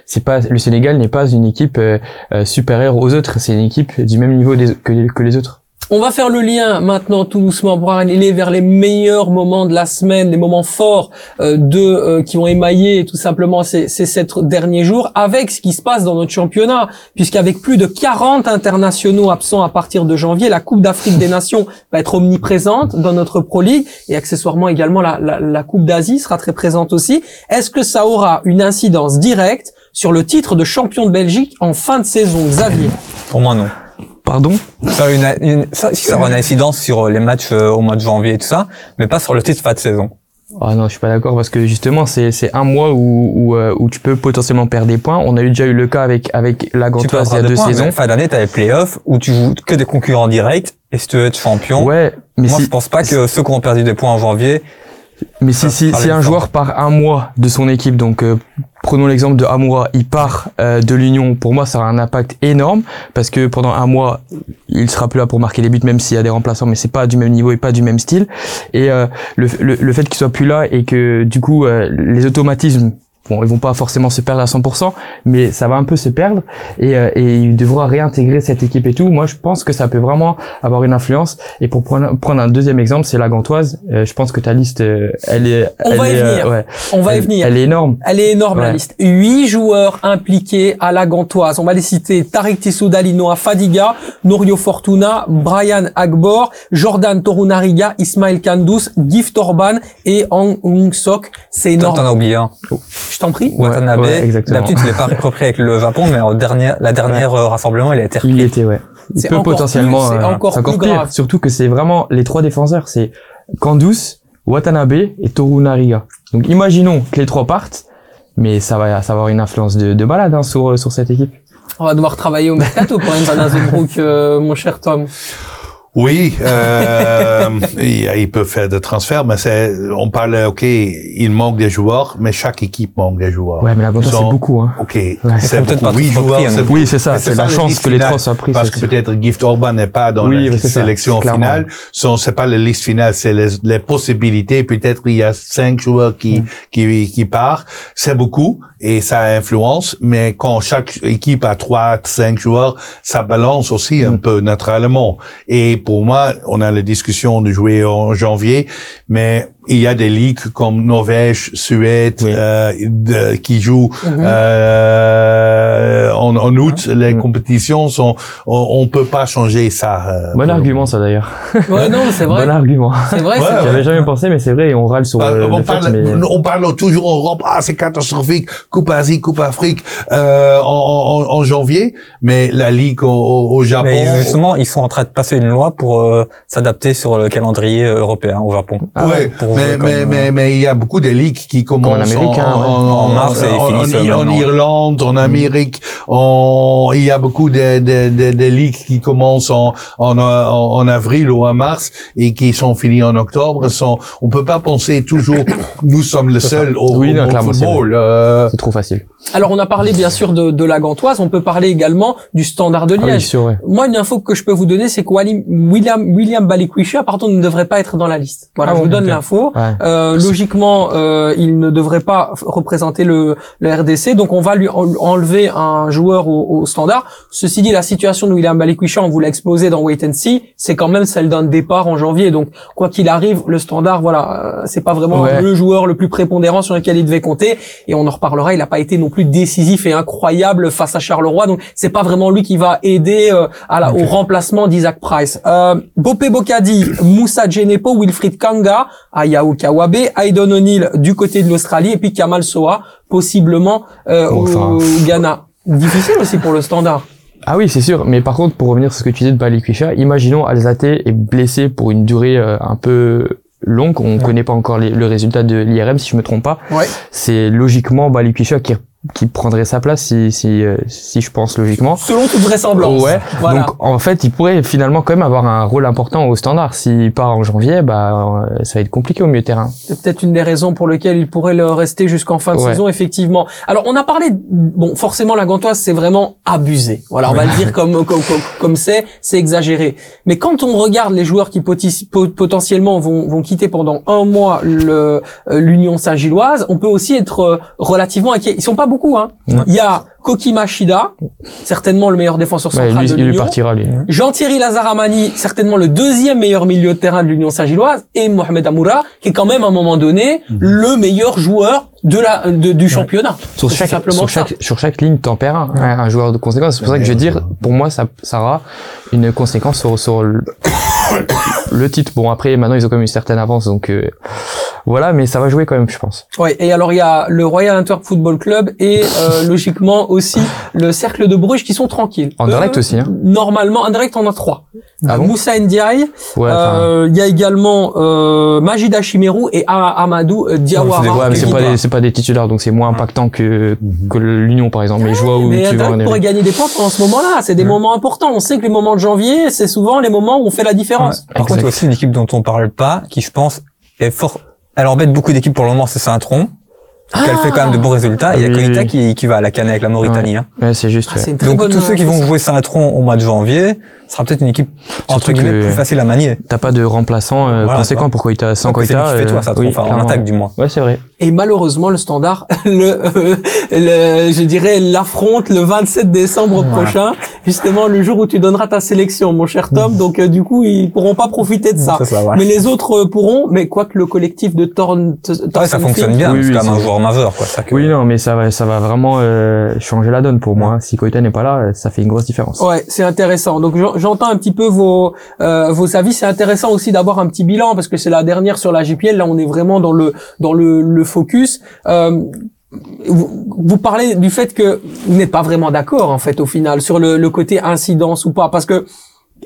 Speaker 3: c'est pas le Sénégal n'est pas une équipe euh, euh, supérieure aux autres, c'est une équipe du même niveau des- que, que les autres.
Speaker 2: On va faire le lien maintenant tout doucement pour aller vers les meilleurs moments de la semaine, les moments forts euh, de euh, qui ont émaillé tout simplement ces, ces sept derniers jours avec ce qui se passe dans notre championnat, puisqu'avec plus de 40 internationaux absents à partir de janvier, la Coupe d'Afrique des Nations va être omniprésente dans notre Pro League et accessoirement également la, la, la Coupe d'Asie sera très présente aussi. Est-ce que ça aura une incidence directe sur le titre de champion de Belgique en fin de saison, Xavier?
Speaker 4: Pour moi, non.
Speaker 3: Pardon
Speaker 4: Ça a une, une- ça, ça aura une incidence sur les matchs euh, au mois de janvier et tout ça, mais pas sur le titre fin de saison.
Speaker 3: Ah non, je suis pas d'accord parce que justement c'est c'est un mois où où, euh, où tu peux potentiellement perdre des points. On a eu déjà eu le cas avec avec la Gantoise il y a deux
Speaker 4: points,
Speaker 3: saisons.
Speaker 4: fin d'année, t'as les playoffs où tu joues que des concurrents directs et si tu veux être champion,
Speaker 3: Ouais, mais
Speaker 4: moi
Speaker 3: si
Speaker 4: je pense pas que ceux qui ont perdu des points en janvier,
Speaker 3: mais si si, si un joueur part un mois de son équipe, donc euh, prenons l'exemple de Amoura, il part euh, de l'Union. Pour moi, ça aura un impact énorme parce que pendant un mois, il sera plus là pour marquer les buts, même s'il y a des remplaçants, mais c'est pas du même niveau et pas du même style. Et euh, le, le, le fait qu'il soit plus là et que du coup euh, les automatismes Bon, ils vont pas forcément se perdre à 100%, mais ça va un peu se perdre et, euh, et il devra réintégrer cette équipe et tout. Moi, je pense que ça peut vraiment avoir une influence. Et pour prendre, prendre un deuxième exemple, c'est la Gantoise. Euh, je pense que ta liste, euh, elle est,
Speaker 2: On
Speaker 3: elle
Speaker 2: va y
Speaker 3: est,
Speaker 2: venir.
Speaker 3: ouais,
Speaker 2: On va y venir.
Speaker 3: Elle est énorme.
Speaker 2: Elle est énorme la liste. Huit joueurs impliqués à la Gantoise. On va les citer Tariq Tissoudali, Noah Fadiga, Norio Fortuna, Brian Agbor, Jordan Torunariga, Ismail Kandous, Gift Orban et Hung Sok. C'est
Speaker 4: t'en t'en
Speaker 2: énorme.
Speaker 4: as oublié un.
Speaker 2: Je t'en prie.
Speaker 3: Ouais,
Speaker 4: Watanabe,
Speaker 3: ouais, exactement.
Speaker 4: d'habitude il est pas repris avec le Japon, mais en dernière, la dernière euh, rassemblement, il a été repris.
Speaker 3: Il était, ouais. Il
Speaker 2: C'est
Speaker 3: peut
Speaker 2: encore
Speaker 3: potentiellement.
Speaker 2: plus- c'est
Speaker 3: euh,
Speaker 2: encore plus
Speaker 3: pire.
Speaker 2: grave.
Speaker 3: Surtout que c'est vraiment les trois défenseurs, c'est Kandus, Watanabe et Toru Nariga. Donc imaginons que les trois partent, mais ça va, ça va avoir une influence de, de malade hein, sur sur cette équipe.
Speaker 2: On va devoir travailler au mercato pour Van Zebroek, euh, mon cher Tom.
Speaker 1: Oui, euh, il, il peut faire des transferts, mais c'est, on parle, ok, il manque des joueurs, mais chaque équipe manque des joueurs.
Speaker 3: Ouais, mais la Gantoise,
Speaker 1: Ils
Speaker 3: c'est beaucoup. Hein.
Speaker 1: Ok,
Speaker 4: Ils
Speaker 1: c'est beaucoup.
Speaker 4: pas repris,
Speaker 1: joueurs,
Speaker 4: hein.
Speaker 1: c'est
Speaker 3: Oui, c'est ça. C'est la chance que les trois soient pris.
Speaker 1: Parce que peut-être Gift Orban n'est pas dans
Speaker 3: Oui,
Speaker 1: la
Speaker 3: ça,
Speaker 1: sélection
Speaker 3: clairement.
Speaker 1: finale. Ce c'est pas la liste finale, c'est les, les possibilités. Peut-être il y a cinq joueurs qui,
Speaker 3: Mm.
Speaker 1: qui, qui partent. C'est beaucoup et ça influence. Mais quand chaque équipe a trois, cinq joueurs, ça balance aussi
Speaker 3: Mm.
Speaker 1: un peu naturellement. Et pour moi, on a la discussion de jouer en janvier, mais il y a des ligues comme Norvège, Suède,
Speaker 3: Oui.
Speaker 1: euh, de- qui jouent
Speaker 2: Mhm.
Speaker 1: euh, en, en août. Les
Speaker 3: Mm.
Speaker 1: compétitions sont, on, on peut pas changer ça. euh,
Speaker 3: Bon argument ça d'ailleurs.
Speaker 2: Ouais, non, c'est vrai.
Speaker 3: Bon argument.
Speaker 2: C'est vrai,
Speaker 1: Ouais,
Speaker 2: c'est
Speaker 1: ouais.
Speaker 2: vrai.
Speaker 3: J'avais jamais pensé, mais c'est vrai. et On râle sur
Speaker 1: Bah,
Speaker 3: euh,
Speaker 1: on,
Speaker 3: le fait,
Speaker 1: parle,
Speaker 3: mais
Speaker 1: on parle toujours en Europe, ah c'est catastrophique, Coupe Asie, Coupe Afrique euh, en, en, en janvier, mais la Ligue au, au, Japon,
Speaker 4: Mais justement, ils sont en train de passer une loi pour euh, s'adapter sur le calendrier euh, européen au Japon.
Speaker 3: Ah
Speaker 1: ouais,
Speaker 4: pour
Speaker 1: mais,
Speaker 4: comme,
Speaker 1: mais,
Speaker 4: euh,
Speaker 1: mais, mais il y a beaucoup de ligues qui commencent
Speaker 3: Amérique, hein,
Speaker 1: en,
Speaker 3: ouais.
Speaker 1: en,
Speaker 4: En mars et
Speaker 1: en,
Speaker 4: finissent
Speaker 1: en- en
Speaker 4: maintenant.
Speaker 1: Irlande, en Amérique, en, il y a beaucoup de, de, de, de ligues qui commencent en, en, en, avril ou en mars et qui sont finies en octobre. Sont, on peut pas penser toujours, nous sommes le seul au,
Speaker 3: Oui,
Speaker 1: football. euh,
Speaker 3: c'est trop facile.
Speaker 2: Alors, on a parlé bien sûr de, de la Gantoise. On peut parler également du Standard de
Speaker 3: Ah oui,
Speaker 2: Liège.
Speaker 3: sûr, ouais.
Speaker 2: Moi, une info que je peux vous donner, c'est que William, William Balikwisha, pardon, ne devrait pas être dans la liste. Voilà,
Speaker 3: Ah
Speaker 2: je
Speaker 3: bon,
Speaker 2: vous donne l'info.
Speaker 3: Ouais.
Speaker 2: Euh, logiquement, euh, il ne devrait pas représenter le, le RDC, donc on va lui en- un joueur au, au standard. Ceci dit, la situation de William Balikwisha, on vous l'a exposé dans Wait and See, c'est quand même celle d'un départ en janvier. Donc, quoi qu'il arrive, le standard, voilà, euh, c'est pas vraiment
Speaker 3: Ouais.
Speaker 2: le joueur le plus prépondérant sur lequel il devait compter. Et on en reparlera. Il n'a pas été non plus décisif et incroyable face à Charleroi, donc c'est pas vraiment lui qui va aider euh, à la, au remplacement d'Isaac Price. Euh, Bopé Bokadi, Moussa Djenepo, Wilfried Kanga, Ayao Kawabe, Aydon O'Neill du côté de l'Australie et puis Kamal Soa possiblement euh,
Speaker 3: Bon,
Speaker 2: au, Ghana. Difficile aussi pour le standard.
Speaker 3: Ah oui, c'est sûr. Mais par contre, pour revenir sur ce que tu disais de Balikwisha, imaginons Alzate est blessé pour une durée euh, un peu longue. On connaît pas encore les- le résultat de l'IRM, si je me trompe pas.
Speaker 2: Ouais.
Speaker 3: C'est logiquement Balikwisha qui qui prendrait sa place si si euh, si je pense logiquement.
Speaker 2: Selon toute vraisemblance.
Speaker 3: Ouais.
Speaker 2: Voilà.
Speaker 3: Donc en fait, il pourrait finalement quand même avoir un rôle important au standard. S'il part en janvier, bah euh, ça va être compliqué au milieu de terrain.
Speaker 2: C'est peut-être une des raisons pour lesquelles il pourrait le rester jusqu'en fin de
Speaker 3: Ouais.
Speaker 2: saison, effectivement. Alors, on a parlé, bon, forcément, la Gantoise, c'est vraiment abusé. Voilà, on va le dire comme comme comme c'est, c'est exagéré. Mais quand on regarde les joueurs qui potentiellement vont vont quitter pendant un mois le euh, l'Union Saint-Gilloise, on peut aussi être relativement inquiet. Ils sont pas beaucoup. Hein. Il y a Koki Machida, certainement le meilleur défenseur
Speaker 3: Ouais,
Speaker 2: central
Speaker 3: lui,
Speaker 2: de
Speaker 3: il lui
Speaker 2: l'Union.
Speaker 3: partira lui.
Speaker 2: Jean-Thierry Lazaramani, certainement le deuxième meilleur milieu de terrain de l'Union Saint-Gilloise, et Mohamed Amoura, qui est quand même à un moment donné le meilleur joueur de la de- du championnat.
Speaker 3: Sur chaque,
Speaker 2: simplement
Speaker 3: sur
Speaker 2: ça.
Speaker 3: chaque, sur chaque ligne, t'en perds un, un, un joueur de conséquence. C'est pour ça que je veux dire, pour moi, ça, ça aura une conséquence sur, sur le, le titre. Bon, après, maintenant, ils ont quand même une certaine avance, donc euh, voilà, mais ça va jouer quand même, je pense.
Speaker 2: Ouais, et alors il y a le Royal Antwerp Football Club et euh, logiquement aussi le Cercle de Bruges qui sont tranquilles.
Speaker 3: Anderlecht
Speaker 2: Eux,
Speaker 3: aussi, hein.
Speaker 2: Normalement, en a trois.
Speaker 3: Ah
Speaker 2: Euh,
Speaker 3: bon
Speaker 2: Moussa Ndiaye,
Speaker 3: Ouais,
Speaker 2: euh, il y a également euh, Majid Achimerou et A- Amadou euh, Diawara.
Speaker 3: ouais, mais c'est pas des, c'est pas des titulaires, donc c'est moins impactant que, que l'Union, par exemple. Mais je vois où
Speaker 2: Mais
Speaker 3: tu en
Speaker 2: Anderlecht pourrait gagner des points pendant ce moment-là. C'est des moments importants. On sait que les moments de janvier, c'est souvent les moments où on fait la différence.
Speaker 4: Par contre, il y a aussi une équipe dont on parle pas, qui je pense est fort. Elle embête beaucoup d'équipes pour le moment, c'est Saint-Tron. Elle fait quand même de bons résultats. Et il y a
Speaker 3: Ah oui,
Speaker 4: Koita
Speaker 3: oui.
Speaker 4: qui, qui va à la canne avec la Mauritanie. hein.
Speaker 3: Ouais, c'est juste.
Speaker 2: Ah,
Speaker 3: ouais.
Speaker 4: Donc
Speaker 2: bonne-
Speaker 4: tous ceux qui vont jouer Saint-Tron au mois de janvier, ce sera peut-être une équipe entre guillemets plus facile à manier.
Speaker 3: T'as pas de remplaçant euh,
Speaker 4: Voilà,
Speaker 3: conséquent pour Koita. Sans Koita,
Speaker 4: qui fait
Speaker 3: euh,
Speaker 4: toi, Saint-Tron,
Speaker 3: oui,
Speaker 4: enfin en attaque du moins.
Speaker 3: Ouais, c'est vrai.
Speaker 2: Et malheureusement, le standard, le, euh, le- je dirais, l'affronte le 27 décembre prochain, justement le jour où tu donneras ta sélection, mon cher Tom. Donc, euh, du coup, ils pourront pas profiter de ça.
Speaker 4: C'est ça, voilà.
Speaker 2: Mais les autres euh, pourront, mais quoique le collectif de Torn,
Speaker 4: Ouais, ça fonctionne bien,
Speaker 3: Oui,
Speaker 4: c'est
Speaker 3: oui,
Speaker 4: même un joueur majeur, quoi. Ça que-
Speaker 3: Oui, non, mais ça va, ça va vraiment euh, changer la donne pour moi. Si Koita n'est pas là, euh, ça fait une grosse différence.
Speaker 2: Ouais, c'est intéressant. Donc j'en- j'entends un petit peu vos euh, vos avis. C'est intéressant aussi d'avoir un petit bilan parce que c'est la dernière sur la JPL. Là, on est vraiment dans le dans le, le focus. Euh, vous, parlez du fait que vous n'êtes pas vraiment d'accord en fait au final sur le, le côté incidence ou pas parce que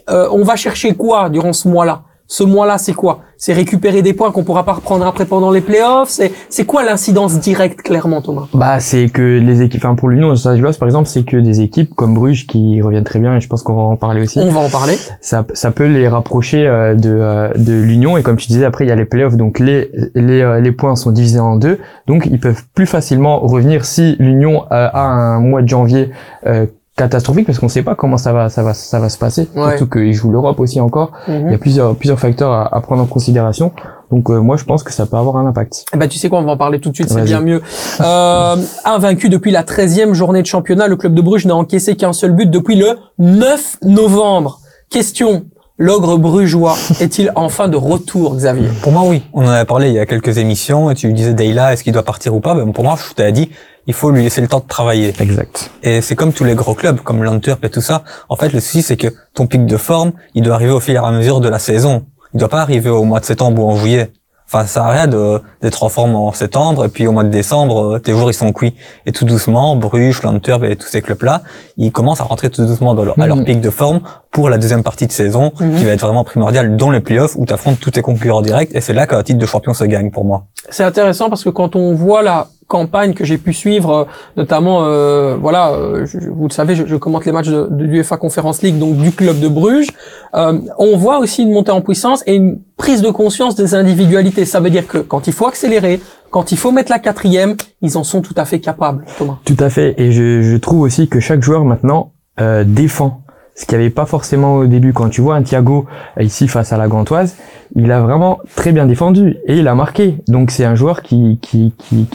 Speaker 2: euh, on va chercher quoi durant ce mois-là? Ce mois-là, c'est quoi? C'est récupérer des points qu'on pourra pas reprendre après pendant les playoffs? C'est c'est quoi l'incidence directe clairement, Thomas?
Speaker 3: Bah, c'est que les équipes, enfin pour l'Union Saint-Gilloise par exemple, c'est que des équipes comme Bruges qui reviennent très bien et je pense qu'on va en parler aussi.
Speaker 2: On va en parler.
Speaker 3: Ça, ça peut les rapprocher euh, de euh, de l'Union et comme tu disais après il y a les playoffs donc les les euh, les points sont divisés en deux donc ils peuvent plus facilement revenir si l'Union euh, a un mois de janvier euh, catastrophique parce qu'on sait pas comment ça va ça va ça va se passer
Speaker 2: Ouais.
Speaker 3: surtout qu'ils jouent l'Europe aussi encore il y a plusieurs plusieurs facteurs à, à prendre en considération donc euh, moi je pense que ça peut avoir un impact
Speaker 2: Eh ben, tu sais quoi, on va en parler tout de suite, c'est bien mieux. Euh, invaincu depuis la 13e journée de championnat, le club de Bruges n'a encaissé qu'un seul but depuis le 9 novembre. Question, l'ogre brugeois est-il enfin de retour, Xavier?
Speaker 4: Pour moi, oui. On en avait parlé il y a quelques émissions et tu disais Deyla, est-ce qu'il doit partir ou pas? Ben, Pour moi, je t'ai dit, il faut lui laisser le temps de travailler.
Speaker 3: exact
Speaker 4: Et c'est comme tous les gros clubs, comme l'Antwerp et tout ça. En fait, le souci, c'est que ton pic de forme, il doit arriver au fur et à mesure de la saison. Il doit pas arriver au mois de septembre ou en juillet. Enfin, ça sert à rien de, d'être en forme en septembre et puis au mois de décembre, euh, tes jours ils sont cuits. Et tout doucement, Bruges, l'Antwerp et tous ces clubs-là, ils commencent à rentrer tout doucement dans leur, à leur
Speaker 3: Mhm.
Speaker 4: pic de forme pour la deuxième partie de saison,
Speaker 2: Mhm.
Speaker 4: qui va être vraiment primordiale dans les playoffs où tu affrontes tous tes concurrents directs et c'est là qu'un titre de champion se gagne pour moi.
Speaker 2: C'est intéressant parce que quand on voit la campagne que j'ai pu suivre, euh, notamment, euh, voilà, euh, je- vous le savez, je, je commente les matchs de, de l'UEFA Conference League, donc du club de Bruges, euh, on voit aussi une montée en puissance et une prise de conscience des individualités. Ça veut dire que quand il faut accélérer, quand il faut mettre la quatrième, ils en sont tout à fait capables, Thomas.
Speaker 3: Tout à fait. Et je, je trouve aussi que chaque joueur maintenant euh, défend. Ce qu'il n'y avait pas forcément au début. Quand tu vois un Thiago euh, ici face à la Gantoise, il a vraiment très bien défendu et il a marqué. Donc c'est un joueur qui,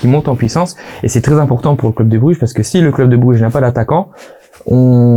Speaker 3: monte en puissance et c'est très important pour le club de Bruges parce que si le club de Bruges n'a pas d'attaquant,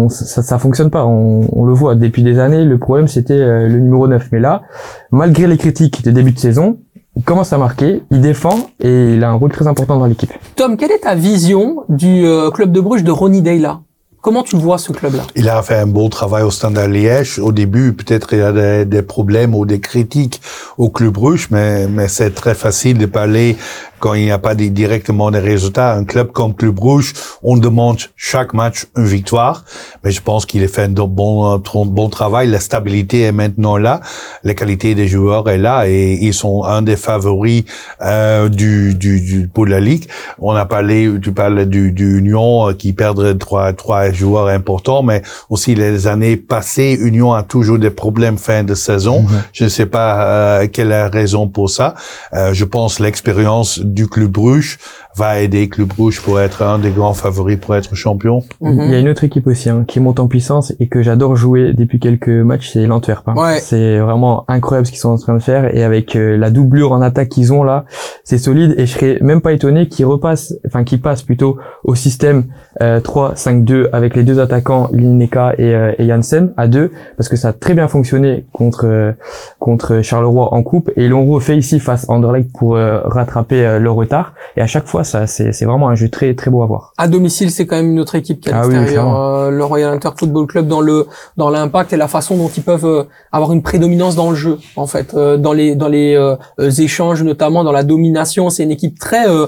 Speaker 3: ça, ça fonctionne pas. On, on le voit depuis des années. Le problème c'était euh, le numéro 9. Mais là, malgré les critiques de début de saison, il commence à marquer, il défend et il a un rôle très important dans l'équipe.
Speaker 2: Tom, quelle est ta vision du euh, club de Bruges de Ronnie Deyla Comment tu vois ce club-là?
Speaker 1: Il a fait un beau travail au Standard Liège. Au début, peut-être il y a des, des problèmes ou des critiques au club Bruges, mais, mais c'est très facile de parler quand il n'y a pas directement des résultats. Un club comme Club Rouge, on demande chaque match une victoire, mais je pense qu'il a fait un bon, bon travail. La stabilité est maintenant là, la qualité des joueurs est là et ils sont un des favoris euh, du, du, du pour la ligue. On a parlé, tu parles du, du Union euh, qui perdrait trois trois joueurs importants, mais aussi les années passées, Union a toujours des problèmes fin de saison. Je ne sais pas euh, quelle est la raison pour ça. Euh, je pense l'expérience du club Bruges va aider Club Rouge pour être un des grands favoris pour être champion.
Speaker 3: Il y a une autre équipe aussi hein, qui monte en puissance et que j'adore jouer depuis quelques matchs, c'est l'Antwerp. hein.
Speaker 2: Ouais.
Speaker 3: C'est vraiment incroyable ce qu'ils sont en train de faire et avec euh, la doublure en attaque qu'ils ont là, c'est solide et je serais même pas étonné qu'ils repassent, enfin qu'ils passent plutôt au système euh, 3-5-2 avec les deux attaquants Lineka et, euh, et Janssen à deux parce que ça a très bien fonctionné contre euh, contre Charleroi en coupe et l'ont refait ici face à Anderlecht pour euh, rattraper euh, le retard et à chaque fois ça c'est c'est vraiment un jeu très très beau à voir.
Speaker 2: À domicile, c'est quand même une autre équipe qui est à
Speaker 3: Ah oui,
Speaker 2: l'extérieur. Euh, le Royal Inter Football Club dans le dans l'impact et la façon dont ils peuvent euh, avoir une prédominance dans le jeu, en fait, euh, dans les dans les échanges notamment dans la domination. C'est une équipe très euh,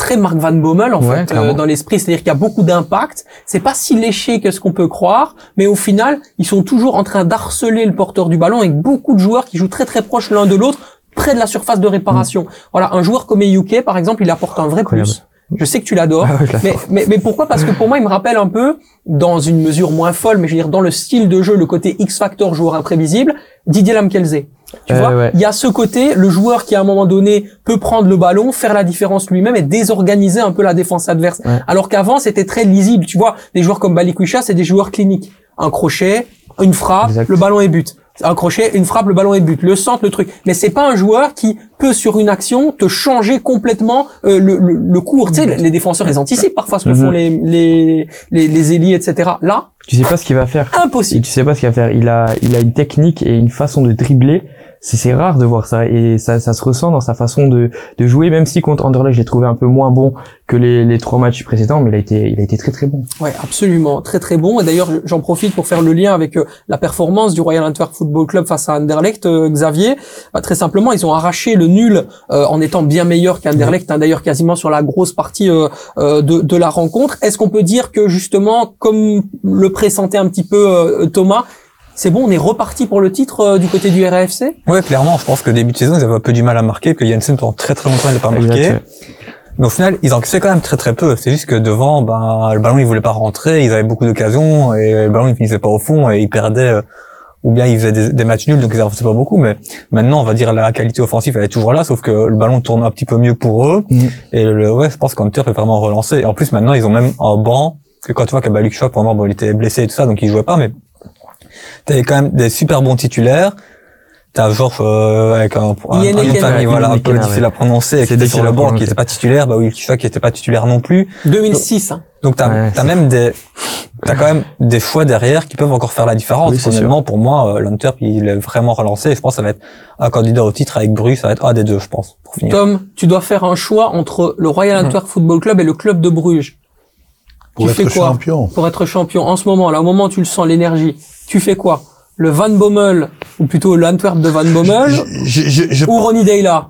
Speaker 2: très Mark Van Bommel en
Speaker 3: Ouais,
Speaker 2: fait euh, dans l'esprit, c'est-à-dire qu'il y a beaucoup d'impact. C'est pas si léché que ce qu'on peut croire, mais au final, ils sont toujours en train d'harceler le porteur du ballon avec beaucoup de joueurs qui jouent très très proches l'un de l'autre, près de la surface de réparation. Voilà, un joueur comme Eyuke par exemple, il apporte un vrai
Speaker 3: Incroyable.
Speaker 2: plus. Je sais que tu l'adores.
Speaker 3: Ah ouais, je
Speaker 2: mais, mais, mais pourquoi? Parce que pour moi, il me rappelle un peu, dans une mesure moins folle, mais je veux dire dans le style de jeu, le côté X-Factor, joueur imprévisible, Didier Lamkelze. Tu
Speaker 3: Euh,
Speaker 2: vois,
Speaker 3: ouais.
Speaker 2: il y a ce côté, le joueur qui à un moment donné peut prendre le ballon, faire la différence lui-même et désorganiser un peu la défense adverse.
Speaker 3: Ouais.
Speaker 2: Alors qu'avant, c'était très lisible. Tu vois, des joueurs comme Balikwisha, c'est des joueurs cliniques. Un crochet, une frappe,
Speaker 3: Exact.
Speaker 2: le ballon est but. Un crochet, une frappe, le ballon est but. Le centre, le truc. Mais c'est pas un joueur qui peut sur une action te changer complètement euh, le, le, le cours. Tu sais, les défenseurs, ils anticipent parfois ce que
Speaker 3: Mhm.
Speaker 2: font les les les, les ailiers, etc. Là,
Speaker 3: Tu sais pas ce qu'il va faire. Et
Speaker 2: impossible.
Speaker 3: tu sais pas ce qu'il va faire. Il a, il a une technique et une façon de dribbler. C'est, rare de voir ça et ça, ça se ressent dans sa façon de, de jouer. Même si contre Anderlecht, je l'ai trouvé un peu moins bon que les, les trois matchs précédents, mais il a été, il a été très très bon.
Speaker 2: Ouais, absolument, très très bon. Et d'ailleurs, j'en profite pour faire le lien avec euh, la performance du Royal Antwerp Football Club face à Anderlecht. euh, Xavier, Bah, très simplement, ils ont arraché le nul euh, en étant bien meilleur qu'Anderlecht, hein, d'ailleurs quasiment sur la grosse partie euh, euh, de, de la rencontre. Est-ce qu'on peut dire que justement, comme le pressentait un petit peu Thomas, c'est bon, on est reparti pour le titre euh, du côté du RAFC
Speaker 4: Ouais, clairement, je pense que début de saison, ils avaient un peu du mal à marquer, que Jensen pendant très très longtemps, il n'a pas marqué. Mais au final, ils encaissaient quand même très très peu. C'est juste que devant, ben, le ballon, il voulait pas rentrer, ils avaient beaucoup d'occasions, et le ballon, il finissait pas au fond, et ils perdaient, euh, ou bien ils faisaient des, des matchs nuls, donc ils avançaient pas beaucoup. Mais maintenant, on va dire, la qualité offensive, elle est toujours là, sauf que le ballon tourne un petit peu mieux pour eux.
Speaker 3: Mhm.
Speaker 4: Et le, ouais, je pense qu'Hunter est vraiment relancé. Et en plus, maintenant, ils ont même un banc, que quand tu vois qu'Abaluk Shop, pendant, bon, il était blessé et tout ça, donc il jouait pas, mais t'avais quand même des super bons titulaires. T'as genre euh, avec un, un, un famille, voilà, un peu difficile
Speaker 3: ouais.
Speaker 4: à prononcer, qui était sur le banc, qui
Speaker 3: prononcer.
Speaker 4: était pas titulaire, bah oui, Kisha qui était pas titulaire non plus.
Speaker 2: 2006. Hein.
Speaker 4: Donc t'as
Speaker 3: Ouais,
Speaker 4: même des t'as quand même des choix derrière qui peuvent encore faire la différence.
Speaker 3: Oui,
Speaker 4: Honnêtement, pour moi, euh, l'Hunter il est vraiment relancé. Et je pense que ça va être un candidat au titre avec Bruce, ça va être un des deux, je pense, pour finir.
Speaker 2: Tom, tu dois faire un choix entre le Royal Antwerp Football Club et le club de Bruges.
Speaker 1: Pour
Speaker 2: Tu
Speaker 1: être
Speaker 2: fais quoi
Speaker 1: champion.
Speaker 2: pour être champion en ce moment, là, au moment où tu le sens, l'énergie, tu fais quoi Le Van Bommel, ou plutôt l'Antwerp de Van Bommel,
Speaker 1: Je, je, je,
Speaker 2: ou Ronnie Deyla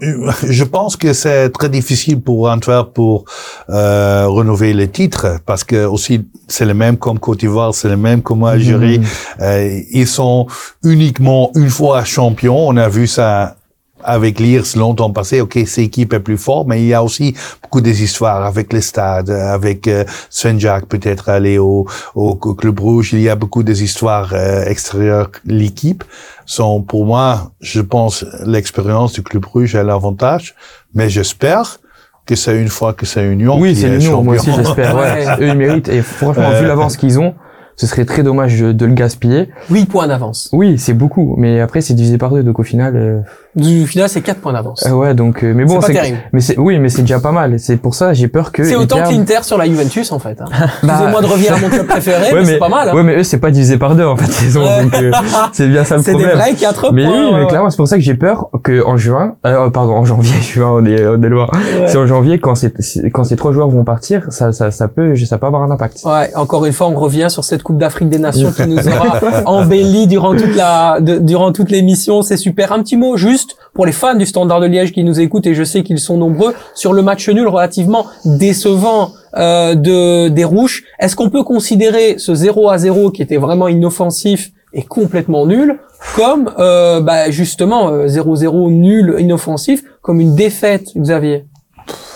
Speaker 1: je pense que c'est très difficile pour Antwerp pour euh, renouveler les titres parce que aussi c'est le même comme Côte d'Ivoire, c'est le même comme Algérie.
Speaker 3: Mhm.
Speaker 1: Euh, ils sont uniquement une fois champions. On a vu ça avec Liers longtemps passé. Ok, cette équipe est plus forte, mais il y a aussi beaucoup des histoires avec les stades, avec euh, Sven Jack peut-être aller au, au Club Rouge. Il y a beaucoup des histoires euh, extérieures. L'équipe sont, pour moi, je pense, l'expérience du Club Rouge a l'avantage, mais j'espère que c'est une fois que c'est Union
Speaker 3: Oui, c'est
Speaker 1: est
Speaker 3: l'union, moi aussi j'espère. Ouais. Eux ils méritent et franchement
Speaker 1: Euh.
Speaker 3: vu l'avance qu'ils ont, ce serait très dommage de, de le gaspiller.
Speaker 2: 8 points d'avance.
Speaker 3: Oui, c'est beaucoup, mais après c'est divisé par deux, donc au final, euh,
Speaker 2: Du final, c'est 4 points d'avance.
Speaker 3: euh, ouais, donc euh, mais bon,
Speaker 2: c'est
Speaker 3: mais c'est oui, mais c'est déjà pas mal. C'est pour ça j'ai peur que
Speaker 2: C'est autant que
Speaker 3: perdent.
Speaker 2: l'Inter sur la Juventus, en fait. Hein.
Speaker 3: Bah,
Speaker 2: Excusez-moi de revenir à mon club préféré,
Speaker 3: Ouais,
Speaker 2: mais, c'est pas mal. Hein.
Speaker 3: Ouais, mais eux c'est pas divisé par deux en fait, ils ont,
Speaker 2: Ouais.
Speaker 3: donc euh, c'est bien ça le
Speaker 2: c'est des
Speaker 3: problème.
Speaker 2: vrais 4
Speaker 3: Mais
Speaker 2: points.
Speaker 3: oui,
Speaker 2: ouais,
Speaker 3: mais clairement, c'est pour ça que j'ai peur que en juin, euh, pardon, en janvier, juin, on est, on est loin.
Speaker 2: Ouais.
Speaker 3: C'est en janvier quand c'est, quand ces trois joueurs vont partir, ça, ça, ça peut, ça peut avoir un impact.
Speaker 2: Ouais, encore une fois, on revient sur cette Coupe d'Afrique des Nations qui nous aura embelli durant toute la, de- durant toute l'émission. C'est super. Un petit mot juste pour les fans du Standard de Liège qui nous écoutent et je sais qu'ils sont nombreux sur le match nul relativement décevant euh, de des Rouges. Est-ce qu'on peut considérer ce 0 à 0 qui était vraiment inoffensif et complètement nul comme euh, bah, justement euh, 0-0 nul inoffensif comme une défaite, Xavier?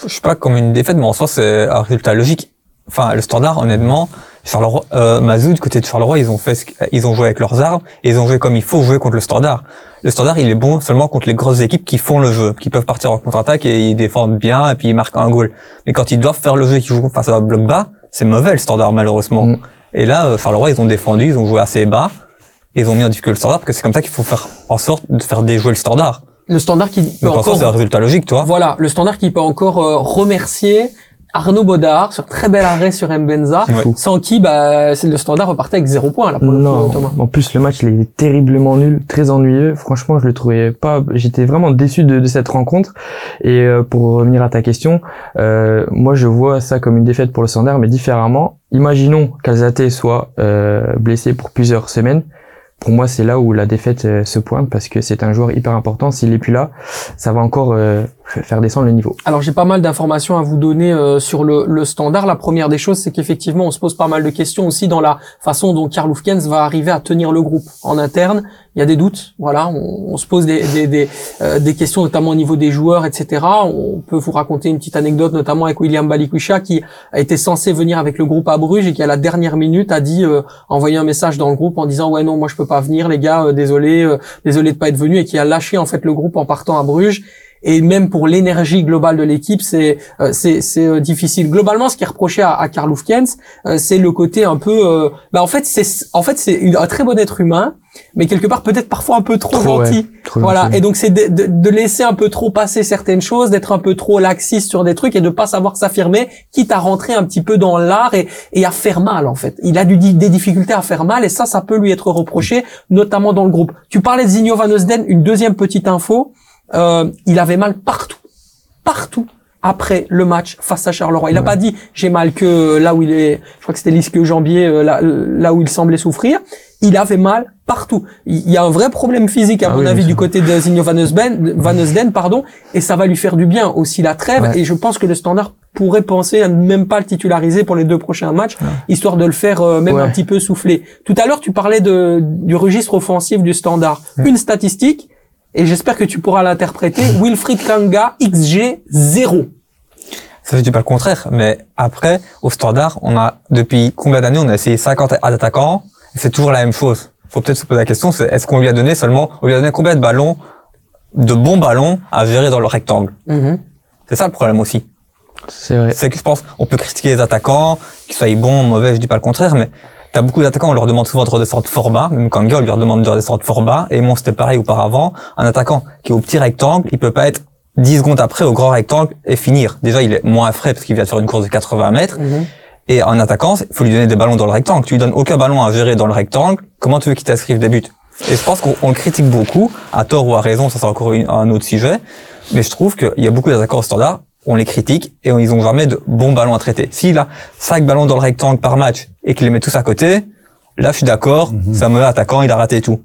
Speaker 4: Je sais pas comme une défaite, mais en soi, c'est un résultat logique. Enfin, le standard, honnêtement, Charleroi, euh, Mazou, du côté de Charleroi, ils ont fait, ce qu'- ils ont joué avec leurs armes, et ils ont joué comme il faut jouer contre le Standard. Le Standard, il est bon seulement contre les grosses équipes qui font le jeu, qui peuvent partir en contre-attaque et ils défendent bien et puis ils marquent un goal. Mais quand ils doivent faire le jeu et qu'ils jouent face à un bloc bas, c'est mauvais le Standard malheureusement.
Speaker 3: Mm.
Speaker 4: Et là, euh, Charleroi, ils ont défendu, ils ont joué assez bas, et ils ont mis en difficulté le Standard parce que c'est comme ça qu'il faut faire en sorte de faire déjouer le Standard.
Speaker 2: Le standard qui peut
Speaker 4: Donc
Speaker 2: encore
Speaker 4: c'est un résultat logique, toi.
Speaker 2: Voilà, le standard qui peut encore euh, remercier Arnaud Baudard sur très bel arrêt sur Mbenza, sans qui bah, le standard repartait avec zéro point là pour
Speaker 3: Non,
Speaker 2: Thomas.
Speaker 3: en plus le match il est terriblement nul, très ennuyeux. Franchement, je le trouvais pas. J'étais vraiment déçu de, de cette rencontre. Et euh, pour revenir à ta question, euh, moi je vois ça comme une défaite pour le Standard, mais différemment. Imaginons qu'Alzate soit euh, blessé pour plusieurs semaines. Pour moi, c'est là où la défaite euh, se pointe parce que c'est un joueur hyper important. S'il est plus là, ça va encore euh, faire descendre le niveau.
Speaker 2: Alors j'ai pas mal d'informations à vous donner euh, sur le, le standard. La première des choses, c'est qu'effectivement, on se pose pas mal de questions aussi dans la façon dont Karl Hufkens va arriver à tenir le groupe en interne. Il y a des doutes, voilà, on, se pose des, des, des, euh, des questions notamment au niveau des joueurs, etc. On peut vous raconter une petite anecdote notamment avec William Balikwisha qui a été censé venir avec le groupe à Bruges et qui à la dernière minute a dit euh, envoyé un message dans le groupe en disant ouais non moi je peux pas venir les gars, euh, désolé, euh, désolé de pas être venu et qui a lâché en fait le groupe en partant à Bruges et même pour l'énergie globale de l'équipe, c'est euh, c'est euh, difficile. Globalement, ce qui est reproché à, à Karl Hufkens, euh, c'est le côté un peu, euh, bah en fait c'est en fait c'est un très bon être humain, mais quelque part peut-être parfois un peu trop,
Speaker 3: Trop, ouais,
Speaker 2: gentil.
Speaker 3: trop
Speaker 2: voilà.
Speaker 3: gentil.
Speaker 2: Et donc c'est de, de, de laisser un peu trop passer certaines choses, d'être un peu trop laxiste sur des trucs et de pas savoir s'affirmer, quitte à rentrer un petit peu dans l'art et, et à faire mal en fait. Il a du, des difficultés à faire mal et ça, ça peut lui être reproché, notamment dans le groupe. Tu parlais de Zinho Van Eusden, une deuxième petite info. Euh, il avait mal partout, partout après le match face à Charleroi. Il n'a pas dit j'ai mal que là où il est, je crois que c'était l'ischio jambier, euh, là, là où il semblait souffrir. Il avait mal partout. Il y a un vrai problème physique à
Speaker 3: Ah
Speaker 2: mon
Speaker 3: oui,
Speaker 2: avis du côté de Zinho Van Van Eusden, pardon, et ça va lui faire du bien aussi la trêve.
Speaker 3: Ouais.
Speaker 2: Et je pense que le Standard pourrait penser à ne même pas le titulariser pour les deux prochains matchs, histoire de le faire euh, même un petit peu souffler. Tout à l'heure, tu parlais de, du registre offensif du Standard. Une statistique, et j'espère que tu pourras l'interpréter. Wilfried Kanga, XG 0.
Speaker 4: Ça, je dis pas le contraire, mais après, au standard, on a, depuis combien d'années, on a essayé 50 attaquants, et c'est toujours la même chose. Faut peut-être se poser la question, c'est est-ce qu'on lui a donné seulement, on lui a donné combien de ballons, de bons ballons à gérer dans le rectangle? C'est ça le problème aussi.
Speaker 3: C'est vrai.
Speaker 4: C'est que je pense, on peut critiquer les attaquants, qu'ils soient bons, mauvais, je dis pas le contraire, mais t'as beaucoup d'attaquants, on leur demande souvent de redescendre fort bas, même Kanga, on lui demande de redescendre fort bas, et moi c'était pareil auparavant. Un attaquant qui est au petit rectangle, il peut pas être 10 secondes après au grand rectangle et finir. Déjà, il est moins frais parce qu'il vient de faire une course de 80 mètres. Et un attaquant, il faut lui donner des ballons dans le rectangle. Tu lui donnes aucun ballon à gérer dans le rectangle, comment tu veux qu'il t'inscrive des buts? Et je pense qu'on on le critique beaucoup, à tort ou à raison, ça c'est encore une- un autre sujet. Mais je trouve qu'il y a beaucoup d'attaquants au standard, on les critique et on- ils ont jamais de bons ballons à traiter. S'il a 5 ballons dans le rectangle par match et qu'il les met tous à côté, là je suis d'accord, c'est un mauvais attaquant, il a raté tout.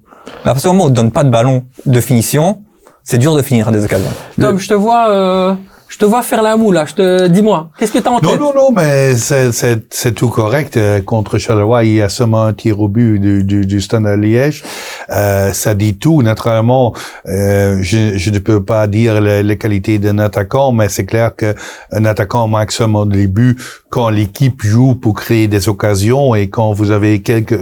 Speaker 4: Mais à partir du moment où on ne donne pas de ballon de finition, c'est dur de finir à des occasions.
Speaker 2: Tom, je te vois, euh, je te vois faire la moue là. Je te, dis-moi, qu'est-ce que t'as en
Speaker 1: Non,
Speaker 2: tête?
Speaker 1: non, non, mais c'est- tout correct. Euh, Contre Charleroi, il y a seulement un tir au but du, du, du Standard Liège. Euh, ça dit tout. Naturellement, euh, je, je ne peux pas dire le- les qualités d'un attaquant, mais c'est clair qu'un attaquant marque seulement des buts quand l'équipe joue pour créer des occasions et quand vous avez quelques...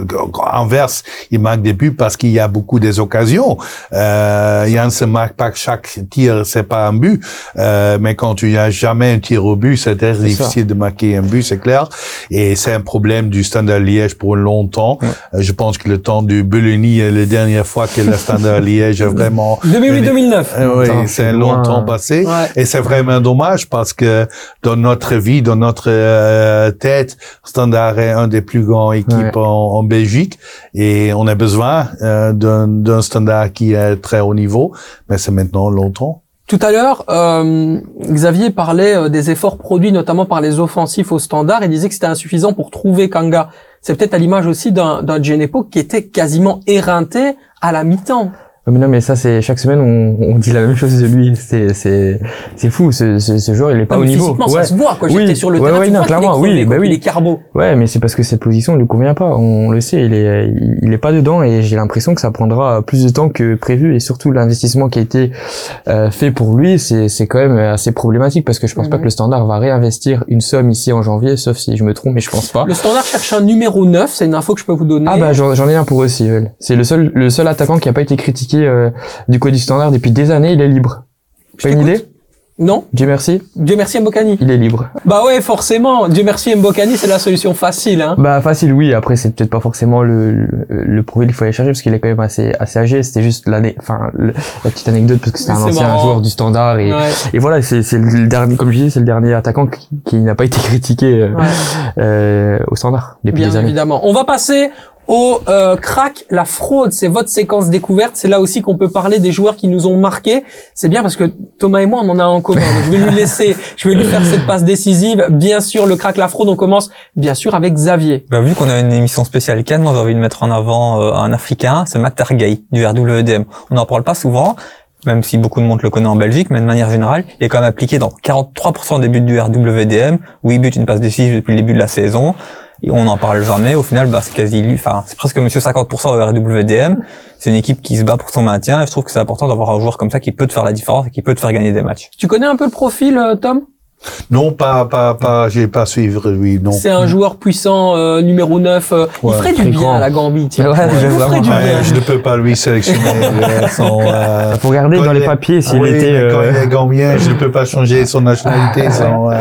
Speaker 1: Inverse, il marque des buts parce qu'il y a beaucoup des occasions. Euh, Yann se marque pas que chaque tir, c'est pas un but. Euh, mais quand tu n'as jamais un tir au but, c'est très
Speaker 3: ça.
Speaker 1: difficile de marquer un but, c'est clair. Et c'est un problème du Standard Liège pour longtemps. Euh, je pense que le temps du Beleni, euh, la dernière fois que le Standard Liège a vraiment...
Speaker 2: 2008-2009.
Speaker 1: Euh, oui, c'est longtemps passé.
Speaker 2: Ouais.
Speaker 1: Et c'est vraiment dommage parce que dans notre vie, dans notre euh, tête, Standard est un des plus grands équipes
Speaker 3: Ouais.
Speaker 1: en, en Belgique et on a besoin euh, d'un Standard qui est très haut niveau, mais c'est maintenant longtemps.
Speaker 2: Tout à l'heure, euh, Xavier parlait euh, des efforts produits notamment par les offensifs au standard et disait que c'était insuffisant pour trouver Kanga. C'est peut-être à l'image aussi d'un d'un Genepo qui était quasiment éreinté à la mi-temps.
Speaker 3: Mais non, mais ça, c'est chaque semaine, on, on dit la même chose de lui. C'est c'est c'est fou. Ce, ce, ce joueur, il est pas
Speaker 2: Non,
Speaker 3: au niveau. Ouais.
Speaker 2: ça se voit, quoi.
Speaker 3: Oui.
Speaker 2: Sur le
Speaker 3: Ouais,
Speaker 2: terrain,
Speaker 3: ouais, non, clairement, oui, bah oui.
Speaker 2: Il est carbo.
Speaker 3: Ouais, mais c'est parce que cette position ne lui convient pas. On le sait, il est, il est pas dedans et j'ai l'impression que ça prendra plus de temps que prévu et surtout l'investissement qui a été euh, fait pour lui, c'est, c'est quand même assez problématique parce que je pense pas
Speaker 2: Mhm.
Speaker 3: que le Standard va réinvestir une somme ici en janvier, sauf si je me trompe, mais je pense pas.
Speaker 2: Le standard cherche un numéro 9, c'est une info que je peux vous donner.
Speaker 3: Ah bah j'en, j'en ai un pour eux s'ils veulent. C'est le seul, le seul attaquant qui a pas été critiqué euh, du Standard depuis des années, il est libre. Pas une idée?
Speaker 2: Non
Speaker 3: Dieu merci,
Speaker 2: Dieu merci Mbokani.
Speaker 3: il est libre.
Speaker 2: Bah ouais, forcément. Dieu merci Mbokani, c'est la solution facile. Hein.
Speaker 3: Bah facile oui, après c'est peut-être pas forcément le, le, le profil qu'il faut aller chercher parce qu'il est quand même assez assez âgé, c'était juste l'année enfin le- la petite anecdote parce que c'était un ancien
Speaker 2: marrant.
Speaker 3: joueur du standard et
Speaker 2: Ouais.
Speaker 3: et voilà, c'est c'est le dernier comme je disais, c'est le dernier attaquant qui, qui n'a pas été critiqué euh,
Speaker 2: Ouais.
Speaker 3: euh, au standard depuis
Speaker 2: Bien
Speaker 3: des années.
Speaker 2: évidemment. On va passer au euh, crack, la fraude. C'est votre séquence découverte. C'est là aussi qu'on peut parler des joueurs qui nous ont marqués. C'est bien parce que Thomas et moi, on en a en commun. Je vais lui laisser, je vais lui faire cette passe décisive. Bien sûr, le crack, la fraude. On commence bien sûr avec Xavier.
Speaker 4: Bah, vu qu'on a une émission spéciale Cannes, moi j'ai envie de mettre en avant euh, un Africain, c'est Matt Targay du RWDM. On n'en parle pas souvent, même si beaucoup de monde le connaît en Belgique, mais de manière générale, il est quand même appliqué dans 43% des buts du RWDM, 8 buts, une passe décisive depuis le début de la saison. Et on n'en parle jamais. Au final, bah, c'est quasi. Enfin, c'est presque monsieur 50% au RWDM. C'est une équipe qui se bat pour son maintien. Et je trouve que c'est important d'avoir un joueur comme ça qui peut te faire la différence et qui peut te faire gagner des matchs.
Speaker 2: Tu connais un peu le profil, euh, Tom?
Speaker 1: Non, pas, pas, pas, j'ai pas suivre lui, non.
Speaker 2: C'est un joueur puissant, euh, numéro 9. euh, il ferait du bien
Speaker 3: grand.
Speaker 2: à la Gambie. Tiens.
Speaker 3: Ouais,
Speaker 2: ferait
Speaker 3: vraiment.
Speaker 2: du
Speaker 1: Ouais,
Speaker 2: bien.
Speaker 1: je ne peux pas lui sélectionner. euh, son, euh,
Speaker 3: Faut regarder dans les papiers s'il
Speaker 1: oui,
Speaker 3: était
Speaker 1: quand
Speaker 3: euh,
Speaker 1: il est gambien, je ne peux pas changer son nationalité. Son, euh,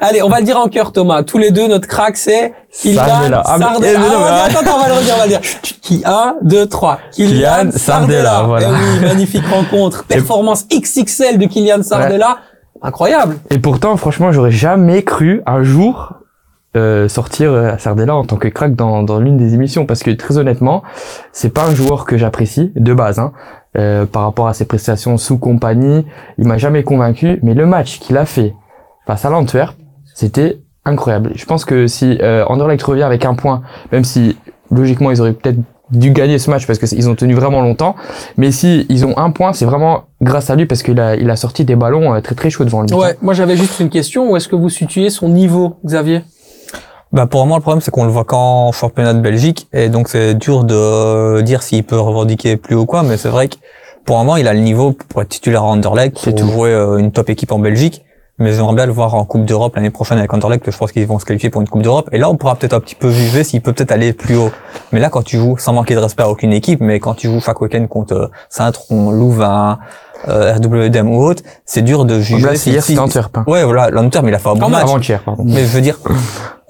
Speaker 2: Allez, on va le dire en cœur, Thomas. Tous les deux, notre crack, c'est Kylian
Speaker 3: Sardella. Ah,
Speaker 2: Sardella.
Speaker 3: eh,
Speaker 2: Ah,
Speaker 3: mais-
Speaker 2: attends, attends, on va le redire, on va le dire. Qui, un, deux, trois.
Speaker 3: Kylian Sardella, voilà.
Speaker 2: Eh oui, magnifique rencontre. Performance XXL de Kylian Sardella. Incroyable.
Speaker 3: Et pourtant, franchement, j'aurais jamais cru un jour euh, sortir euh, Sardella en tant que crack dans, dans l'une des émissions parce que très honnêtement, c'est pas un joueur que j'apprécie de base. Hein. Euh, par rapport à ses prestations sous compagnie, il m'a jamais convaincu. Mais le match qu'il a fait face à l'Antwerp, c'était incroyable. Je pense que si euh, Anderlecht revient avec un point, même si logiquement ils auraient peut-être dû gagner ce match parce qu'ils ont tenu vraiment longtemps, mais si ils ont un point, c'est vraiment grâce à lui parce qu'il a, il a sorti des ballons euh, très très chauds devant le but.
Speaker 2: Ouais, moi j'avais juste une question. Où est-ce que vous situez son niveau, Xavier?
Speaker 4: Bah pour moi le problème c'est qu'on le voit qu'en championnat de Belgique. Et donc c'est dur de dire s'il peut revendiquer plus haut quoi. Mais c'est vrai que pour un moment il a le niveau pour être titulaire à Anderlecht
Speaker 3: C'est
Speaker 4: pour jouer euh, une top équipe en Belgique mais j'aimerais bien le voir en Coupe d'Europe l'année prochaine avec Anderlecht je pense qu'ils vont se qualifier pour une Coupe d'Europe et là on pourra peut-être un petit peu juger s'il peut peut-être aller plus haut mais là quand tu joues sans manquer de respect à aucune équipe mais quand tu joues chaque week-end contre euh, Saint-Tron, Louvain euh, RWDM ou autre c'est dur de juger
Speaker 3: Là,
Speaker 4: si-
Speaker 3: hier,
Speaker 4: si-.
Speaker 3: Hein.
Speaker 4: ouais voilà l'Antwerp il a fait un bon match
Speaker 3: Avant-hier, pardon.
Speaker 4: mais je veux dire,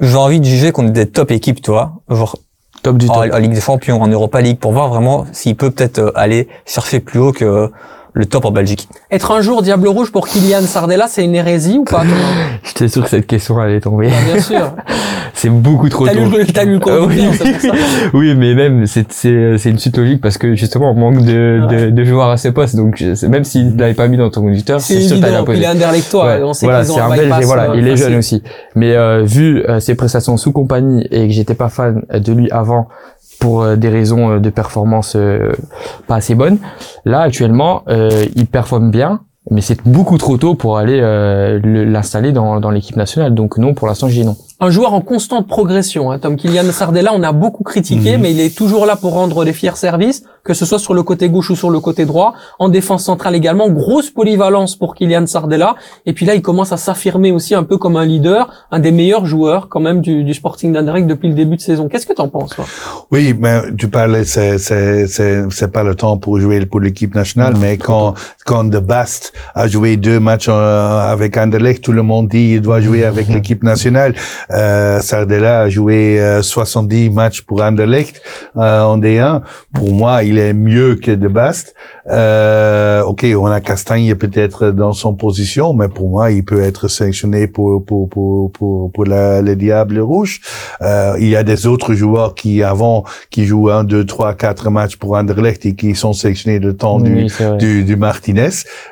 Speaker 4: j'ai envie de juger qu'on est des top équipes, tu vois, genre
Speaker 3: Top du
Speaker 4: en,
Speaker 3: top.
Speaker 4: en Ligue des Champions, en Europa League, pour voir vraiment s'il peut peut-être euh, aller chercher plus haut que le top en Belgique.
Speaker 2: Être un jour Diable Rouge pour Kylian Sardella, c'est une hérésie ou pas
Speaker 3: J'étais sûr que cette question allait tomber.
Speaker 2: Bah, Bien sûr.
Speaker 3: c'est beaucoup trop
Speaker 2: T'as
Speaker 3: tôt.
Speaker 2: t'as lu le
Speaker 3: Ah
Speaker 2: cours
Speaker 3: oui,
Speaker 2: ça.
Speaker 3: oui, mais même c'est c'est c'est une suite logique parce que justement on manque de de, de joueurs à ce poste donc même s'il l'avait pas mis dans ton conducteur
Speaker 2: C'est
Speaker 3: sûr que t'allais imposer.
Speaker 2: Il est.
Speaker 3: Ouais,
Speaker 2: On sait
Speaker 3: voilà, c'est un belge et voilà,
Speaker 2: euh,
Speaker 3: il est jeune aussi. Mais euh, vu euh, ses prestations sous compagnie et que j'étais pas fan de lui avant pour euh, des raisons euh, de performance euh, pas assez bonnes, là actuellement il performe bien, mais c'est beaucoup trop tôt pour aller le- l'installer dans dans l'équipe nationale. Donc non, pour l'instant j'ai non.
Speaker 2: Un joueur en constante progression. Hein. Tom Kylian Sardella, on a beaucoup critiqué,
Speaker 1: Mhm.
Speaker 2: mais il est toujours là pour rendre les fiers services, que ce soit sur le côté gauche ou sur le côté droit. En défense centrale également, grosse polyvalence pour Kylian Sardella. Et puis là, il commence à s'affirmer aussi un peu comme un leader, un des meilleurs joueurs quand même du, du Sporting d'Anderlecht depuis le début de saison. Qu'est-ce que tu en penses toi?
Speaker 1: Oui, mais tu parlais, c'est c'est c'est c'est pas le temps pour jouer pour l'équipe nationale, mais quand quand De Bast a joué deux matchs euh, avec Anderlecht, tout le monde dit il doit jouer avec l'équipe nationale. Euh, Sardella a joué euh, 70 matchs pour Anderlecht euh, en D1. Pour moi, il est mieux que De Bast. Euh, ok, on a Castagne peut-être dans son position, mais pour moi, il peut être sélectionné pour pour pour pour, pour la, les Diables Rouges. Euh, il y a des autres joueurs qui avant qui jouent un, deux, trois, quatre matchs pour Anderlecht et qui sont sélectionnés de temps du
Speaker 3: Oui,
Speaker 1: du, du Martinez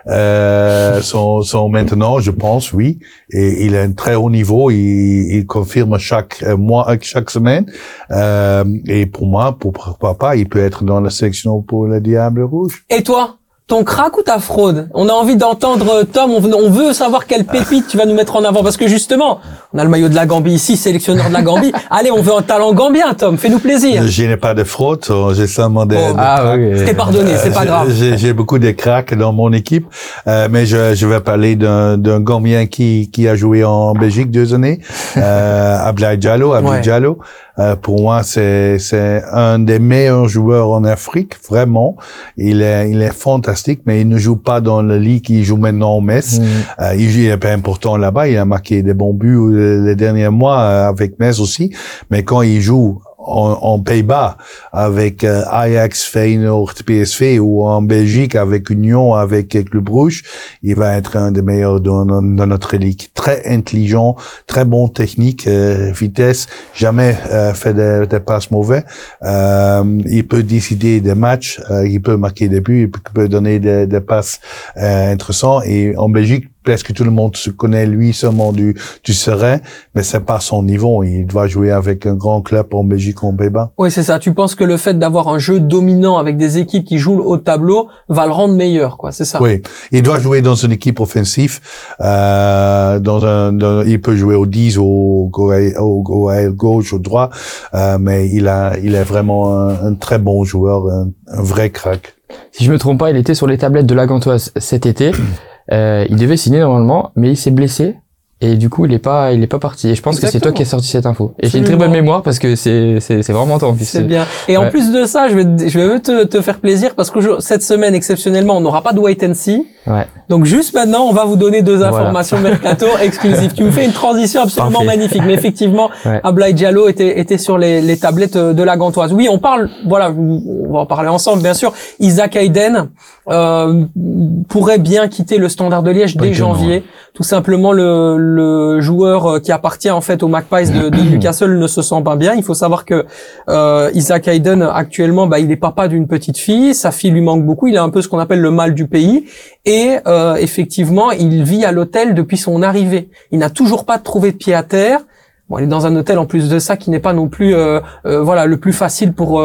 Speaker 1: euh, sont, sont maintenant, je pense, oui, et il a un très haut niveau. Il, il confirme chaque euh, mois, chaque semaine. Euh, et pour moi, pour pas, il peut être dans la sélection pour le Diable Rouge.
Speaker 2: Et toi? Ton crack ou ta fraude? On a envie d'entendre euh, Tom, on veut savoir quelle pépite tu vas nous mettre en avant. Parce que justement, on a le maillot de la Gambie ici, sélectionneur de la Gambie. Allez, on veut un talent gambien, Tom, fais-nous plaisir.
Speaker 1: Je n'ai pas de fraude, j'ai seulement des,
Speaker 2: oh, ah, oui, C'est pardonné, c'est pas grave.
Speaker 1: J'ai beaucoup de cracks dans mon équipe, euh, mais je, je vais parler d'un Gambien qui, qui a joué en Belgique deux années, euh, Ablaï Diallo, Ablaï Diallo. Euh, pour moi, c'est c'est un des meilleurs joueurs en Afrique, vraiment. Il est il est fantastique, mais il ne joue pas dans la ligue. Il joue maintenant au Metz. Mm. Euh, il est pas important là-bas. Il a marqué des bons buts euh, les derniers mois avec Metz aussi. Mais quand il joue en, en Pays-Bas avec euh, Ajax, Feyenoord, PSV ou en Belgique avec Union, avec Club Brugge, il va être un des meilleurs dans, notre ligue. Très intelligent, très bon technique, euh, vitesse, jamais euh, fait des, passes mauvais. il peut décider des matchs, il peut marquer des buts, il peut donner des, des passes intéressantes. Et en Belgique, presque tout le monde se connaît? Lui seulement du, du serein, mais c'est pas son niveau. Il doit jouer avec un grand club en Belgique ou en Pays-Bas.
Speaker 2: Oui, c'est ça. Tu penses que le fait d'avoir un jeu dominant avec des équipes qui jouent au tableau va le rendre meilleur, quoi. C'est ça?
Speaker 1: Oui. Il doit jouer dans une équipe offensive. Euh, dans un, il peut jouer au 10, au, au, au, au gauche, au droit, euh, mais il a, il est vraiment un, très bon joueur, un, un vrai crack.
Speaker 3: Si je me trompe pas, il était sur les tablettes de la Gantoise cet été. Euh, il devait signer normalement, mais il s'est blessé et du coup, il est pas, il est pas parti. Et je pense que c'est toi qui as sorti cette info. Et j'ai une très bonne mémoire parce que c'est, c'est, c'est vraiment toi.
Speaker 2: C'est bien. Et en plus de ça, je vais, je vais te, te faire plaisir parce que cette semaine, exceptionnellement, on n'aura pas de wait and see.
Speaker 3: Ouais.
Speaker 2: Donc juste maintenant, on va vous donner deux informations mercato exclusives. Tu me fais une transition absolument magnifique. Mais effectivement, ouais. Ablaï Diallo était, était sur les, les tablettes de la Gantoise. Oui, on parle, voilà, on va en parler ensemble, bien sûr. Isaac Hayden euh, pourrait bien quitter le Standard de Liège dès janvier. Tout simplement, le le joueur euh, qui appartient en fait au Magpies de, de Newcastle ne se sent pas bien. Il faut savoir que euh, Isaac Hayden actuellement, bah, il est papa d'une petite fille. Sa fille lui manque beaucoup. Il a un peu ce qu'on appelle le mal du pays. Et euh, effectivement, il vit à l'hôtel depuis son arrivée. Il n'a toujours pas trouvé de pied à terre. Bon, il est dans un hôtel en plus de ça qui n'est pas non plus euh, euh, voilà le plus facile pour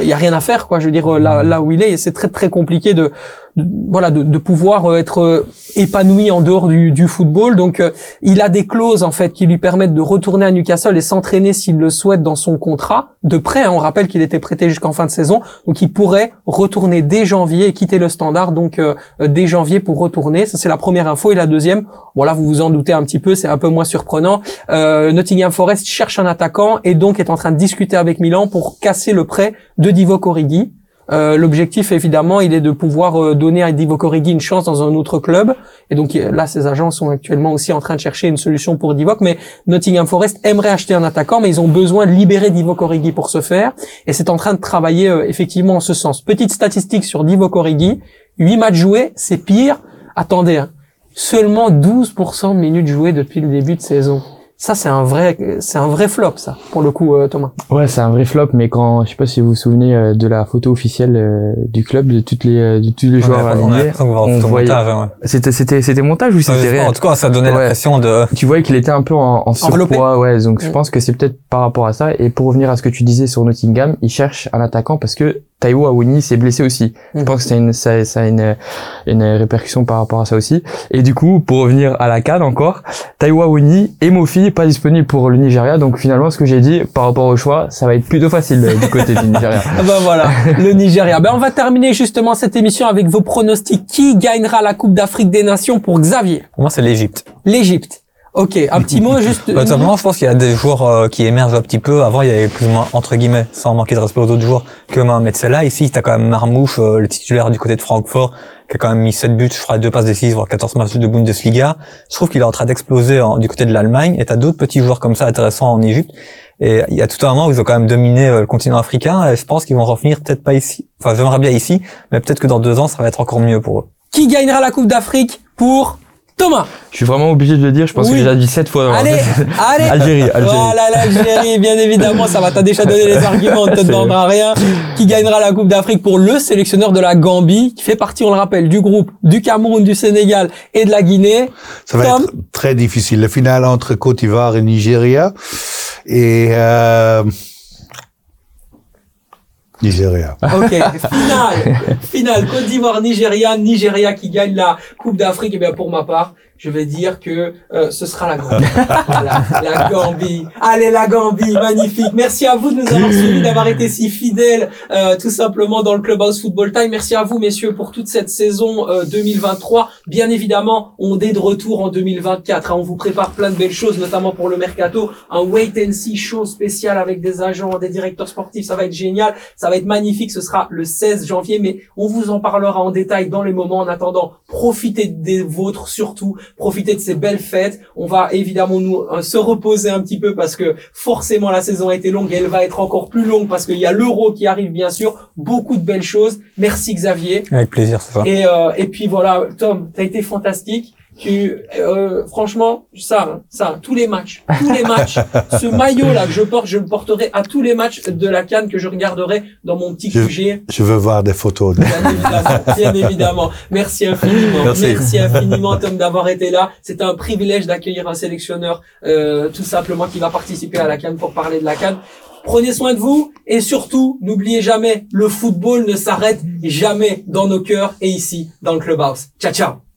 Speaker 2: il y a rien à faire quoi je veux dire là là où il est et c'est très très compliqué de voilà de, de, pouvoir euh, être euh, épanoui en dehors du, du football. Donc euh, il a des clauses en fait qui lui permettent de retourner à Newcastle et s'entraîner s'il le souhaite dans son contrat de prêt. Hein. On rappelle qu'il était prêté jusqu'en fin de saison, donc il pourrait retourner dès janvier et quitter le Standard donc dès janvier pour retourner. Ça c'est la première info et la deuxième. Voilà, vous vous en doutez un petit peu, c'est un peu moins surprenant. Nottingham Forest cherche un attaquant et donc est en train de discuter avec Milan pour casser le prêt de Divock Origi. Euh, l'objectif, évidemment, il est de pouvoir euh, donner à Divock Origi une chance dans un autre club. Et donc là, ces agents sont actuellement aussi en train de chercher une solution pour Divock. Mais Nottingham Forest aimerait acheter un attaquant, mais ils ont besoin de libérer Divock Origi pour ce faire. Et c'est en train de travailler euh, effectivement en ce sens. Petite statistique sur Divock Origi. 8 matchs joués, c'est pire. Attendez, hein. seulement 12% de minutes jouées depuis le début de saison. Ça, c'est un vrai, c'est un vrai flop, ça, pour le coup, euh, Thomas.
Speaker 3: Ouais, c'est un vrai flop, mais quand, je sais pas si vous vous souvenez euh, de la photo officielle euh, du club, de toutes les, de tous les joueurs alignés,
Speaker 4: on, voyait.
Speaker 3: C'était, c'était, c'était montage ou c'était réel
Speaker 4: En tout cas, ça donnait l'impression de.
Speaker 3: Tu voyais qu'il était un peu en, en surpoids, ouais. Donc, je pense que c'est peut-être par rapport à ça. Et pour revenir à ce que tu disais sur Nottingham, il cherche un attaquant parce que Taiwo Awuni s'est blessé aussi. Je mhm. pense que une, ça, ça a une, une répercussion par rapport à ça aussi. Et du coup, pour revenir à la CAN encore, Taiwo Awuni et Mofi pas disponibles pour le Nigeria. Donc finalement, ce que j'ai dit par rapport au choix, ça va être plutôt facile du côté du Nigeria.
Speaker 2: Ah ben voilà, le Nigeria. Ben on va terminer justement cette émission avec vos pronostics. Qui gagnera la Coupe d'Afrique des Nations pour Xavier?
Speaker 4: Pour moi, c'est l'Égypte.
Speaker 2: L'Égypte. Ok, un petit mot juste.
Speaker 4: Bah, je pense qu'il y a des joueurs euh, qui émergent un petit peu. Avant, il y avait plus ou moins entre guillemets, sans manquer de respect aux autres joueurs, que Mohamed Salah. Ici, t'as quand même Marmouche, euh, le titulaire du côté de Francfort, qui a quand même mis 7 buts, je crois, deux passes décisives, voire 14 matchs de Bundesliga. Je trouve qu'il est en train d'exploser du côté de l'Allemagne. Et t'as d'autres petits joueurs comme ça intéressants en Égypte. Et il y a tout un moment où ils ont quand même dominé euh, le continent africain. Et je pense qu'ils vont revenir peut-être pas ici. Enfin, j'aimerais bien ici, mais peut-être que dans deux ans, ça va être encore mieux pour eux.
Speaker 2: Qui gagnera la Coupe d'Afrique pour Thomas.
Speaker 3: Je suis vraiment obligé de le dire, je pense
Speaker 2: Oui.
Speaker 3: que j'ai déjà dit sept fois.
Speaker 2: Allez, allez.
Speaker 3: Algérie, Algérie.
Speaker 2: Voilà l'Algérie, bien évidemment, ça va t'as déjà donné les arguments, on ne te demandera rien. Qui gagnera la Coupe d'Afrique pour le sélectionneur de la Gambie, qui fait partie, on le rappelle, du groupe du Cameroun, du Sénégal et de la Guinée.
Speaker 1: Ça va
Speaker 2: Tom
Speaker 1: être très difficile. Le final entre Côte d'Ivoire et Nigeria. Et euh, Nigeria.
Speaker 2: Ok, finale, finale, Côte d'Ivoire, Nigeria, Nigeria qui gagne la Coupe d'Afrique. Et bien pour ma part, je vais dire que euh, ce sera la Gambie. la Gambie. Allez la Gambie, magnifique. Merci à vous de nous avoir suivis, d'avoir été si fidèles, euh, tout simplement dans le Clubhouse Football Time. Merci à vous, messieurs, pour toute cette saison euh, 2023. Bien évidemment, on est de retour en 2024. hein. On vous prépare plein de belles choses, notamment pour le mercato. Un wait and see show spécial avec des agents, des directeurs sportifs. Ça va être génial. Ça va être magnifique. Ce sera le 16 janvier, mais on vous en parlera en détail dans les moments. En attendant, profitez des vôtres surtout. Profitez de ces belles fêtes. On va évidemment nous euh, se reposer un petit peu parce que forcément la saison a été longue et elle va être encore plus longue parce qu'il y a l'euro qui arrive bien sûr. Beaucoup de belles choses. Merci Xavier.
Speaker 4: Avec plaisir, ça.
Speaker 2: Et, euh, et puis voilà, Tom, t'as été fantastique. Tu, euh, franchement, ça, ça, tous les matchs, tous les matchs, ce maillot là que je porte, je le porterai à tous les matchs de la Cannes que je regarderai dans mon petit
Speaker 1: Je-
Speaker 2: QG.
Speaker 1: Je veux voir des photos. de-
Speaker 2: Bien évidemment, bien évidemment. Merci infiniment.
Speaker 1: Merci.
Speaker 2: infiniment, Tom, d'avoir été là. C'est un privilège d'accueillir un sélectionneur, euh, tout simplement, qui va participer à la Cannes pour parler de la Cannes. Prenez soin de vous et surtout, n'oubliez jamais, le football ne s'arrête jamais dans nos cœurs et ici, dans le clubhouse. Ciao, ciao.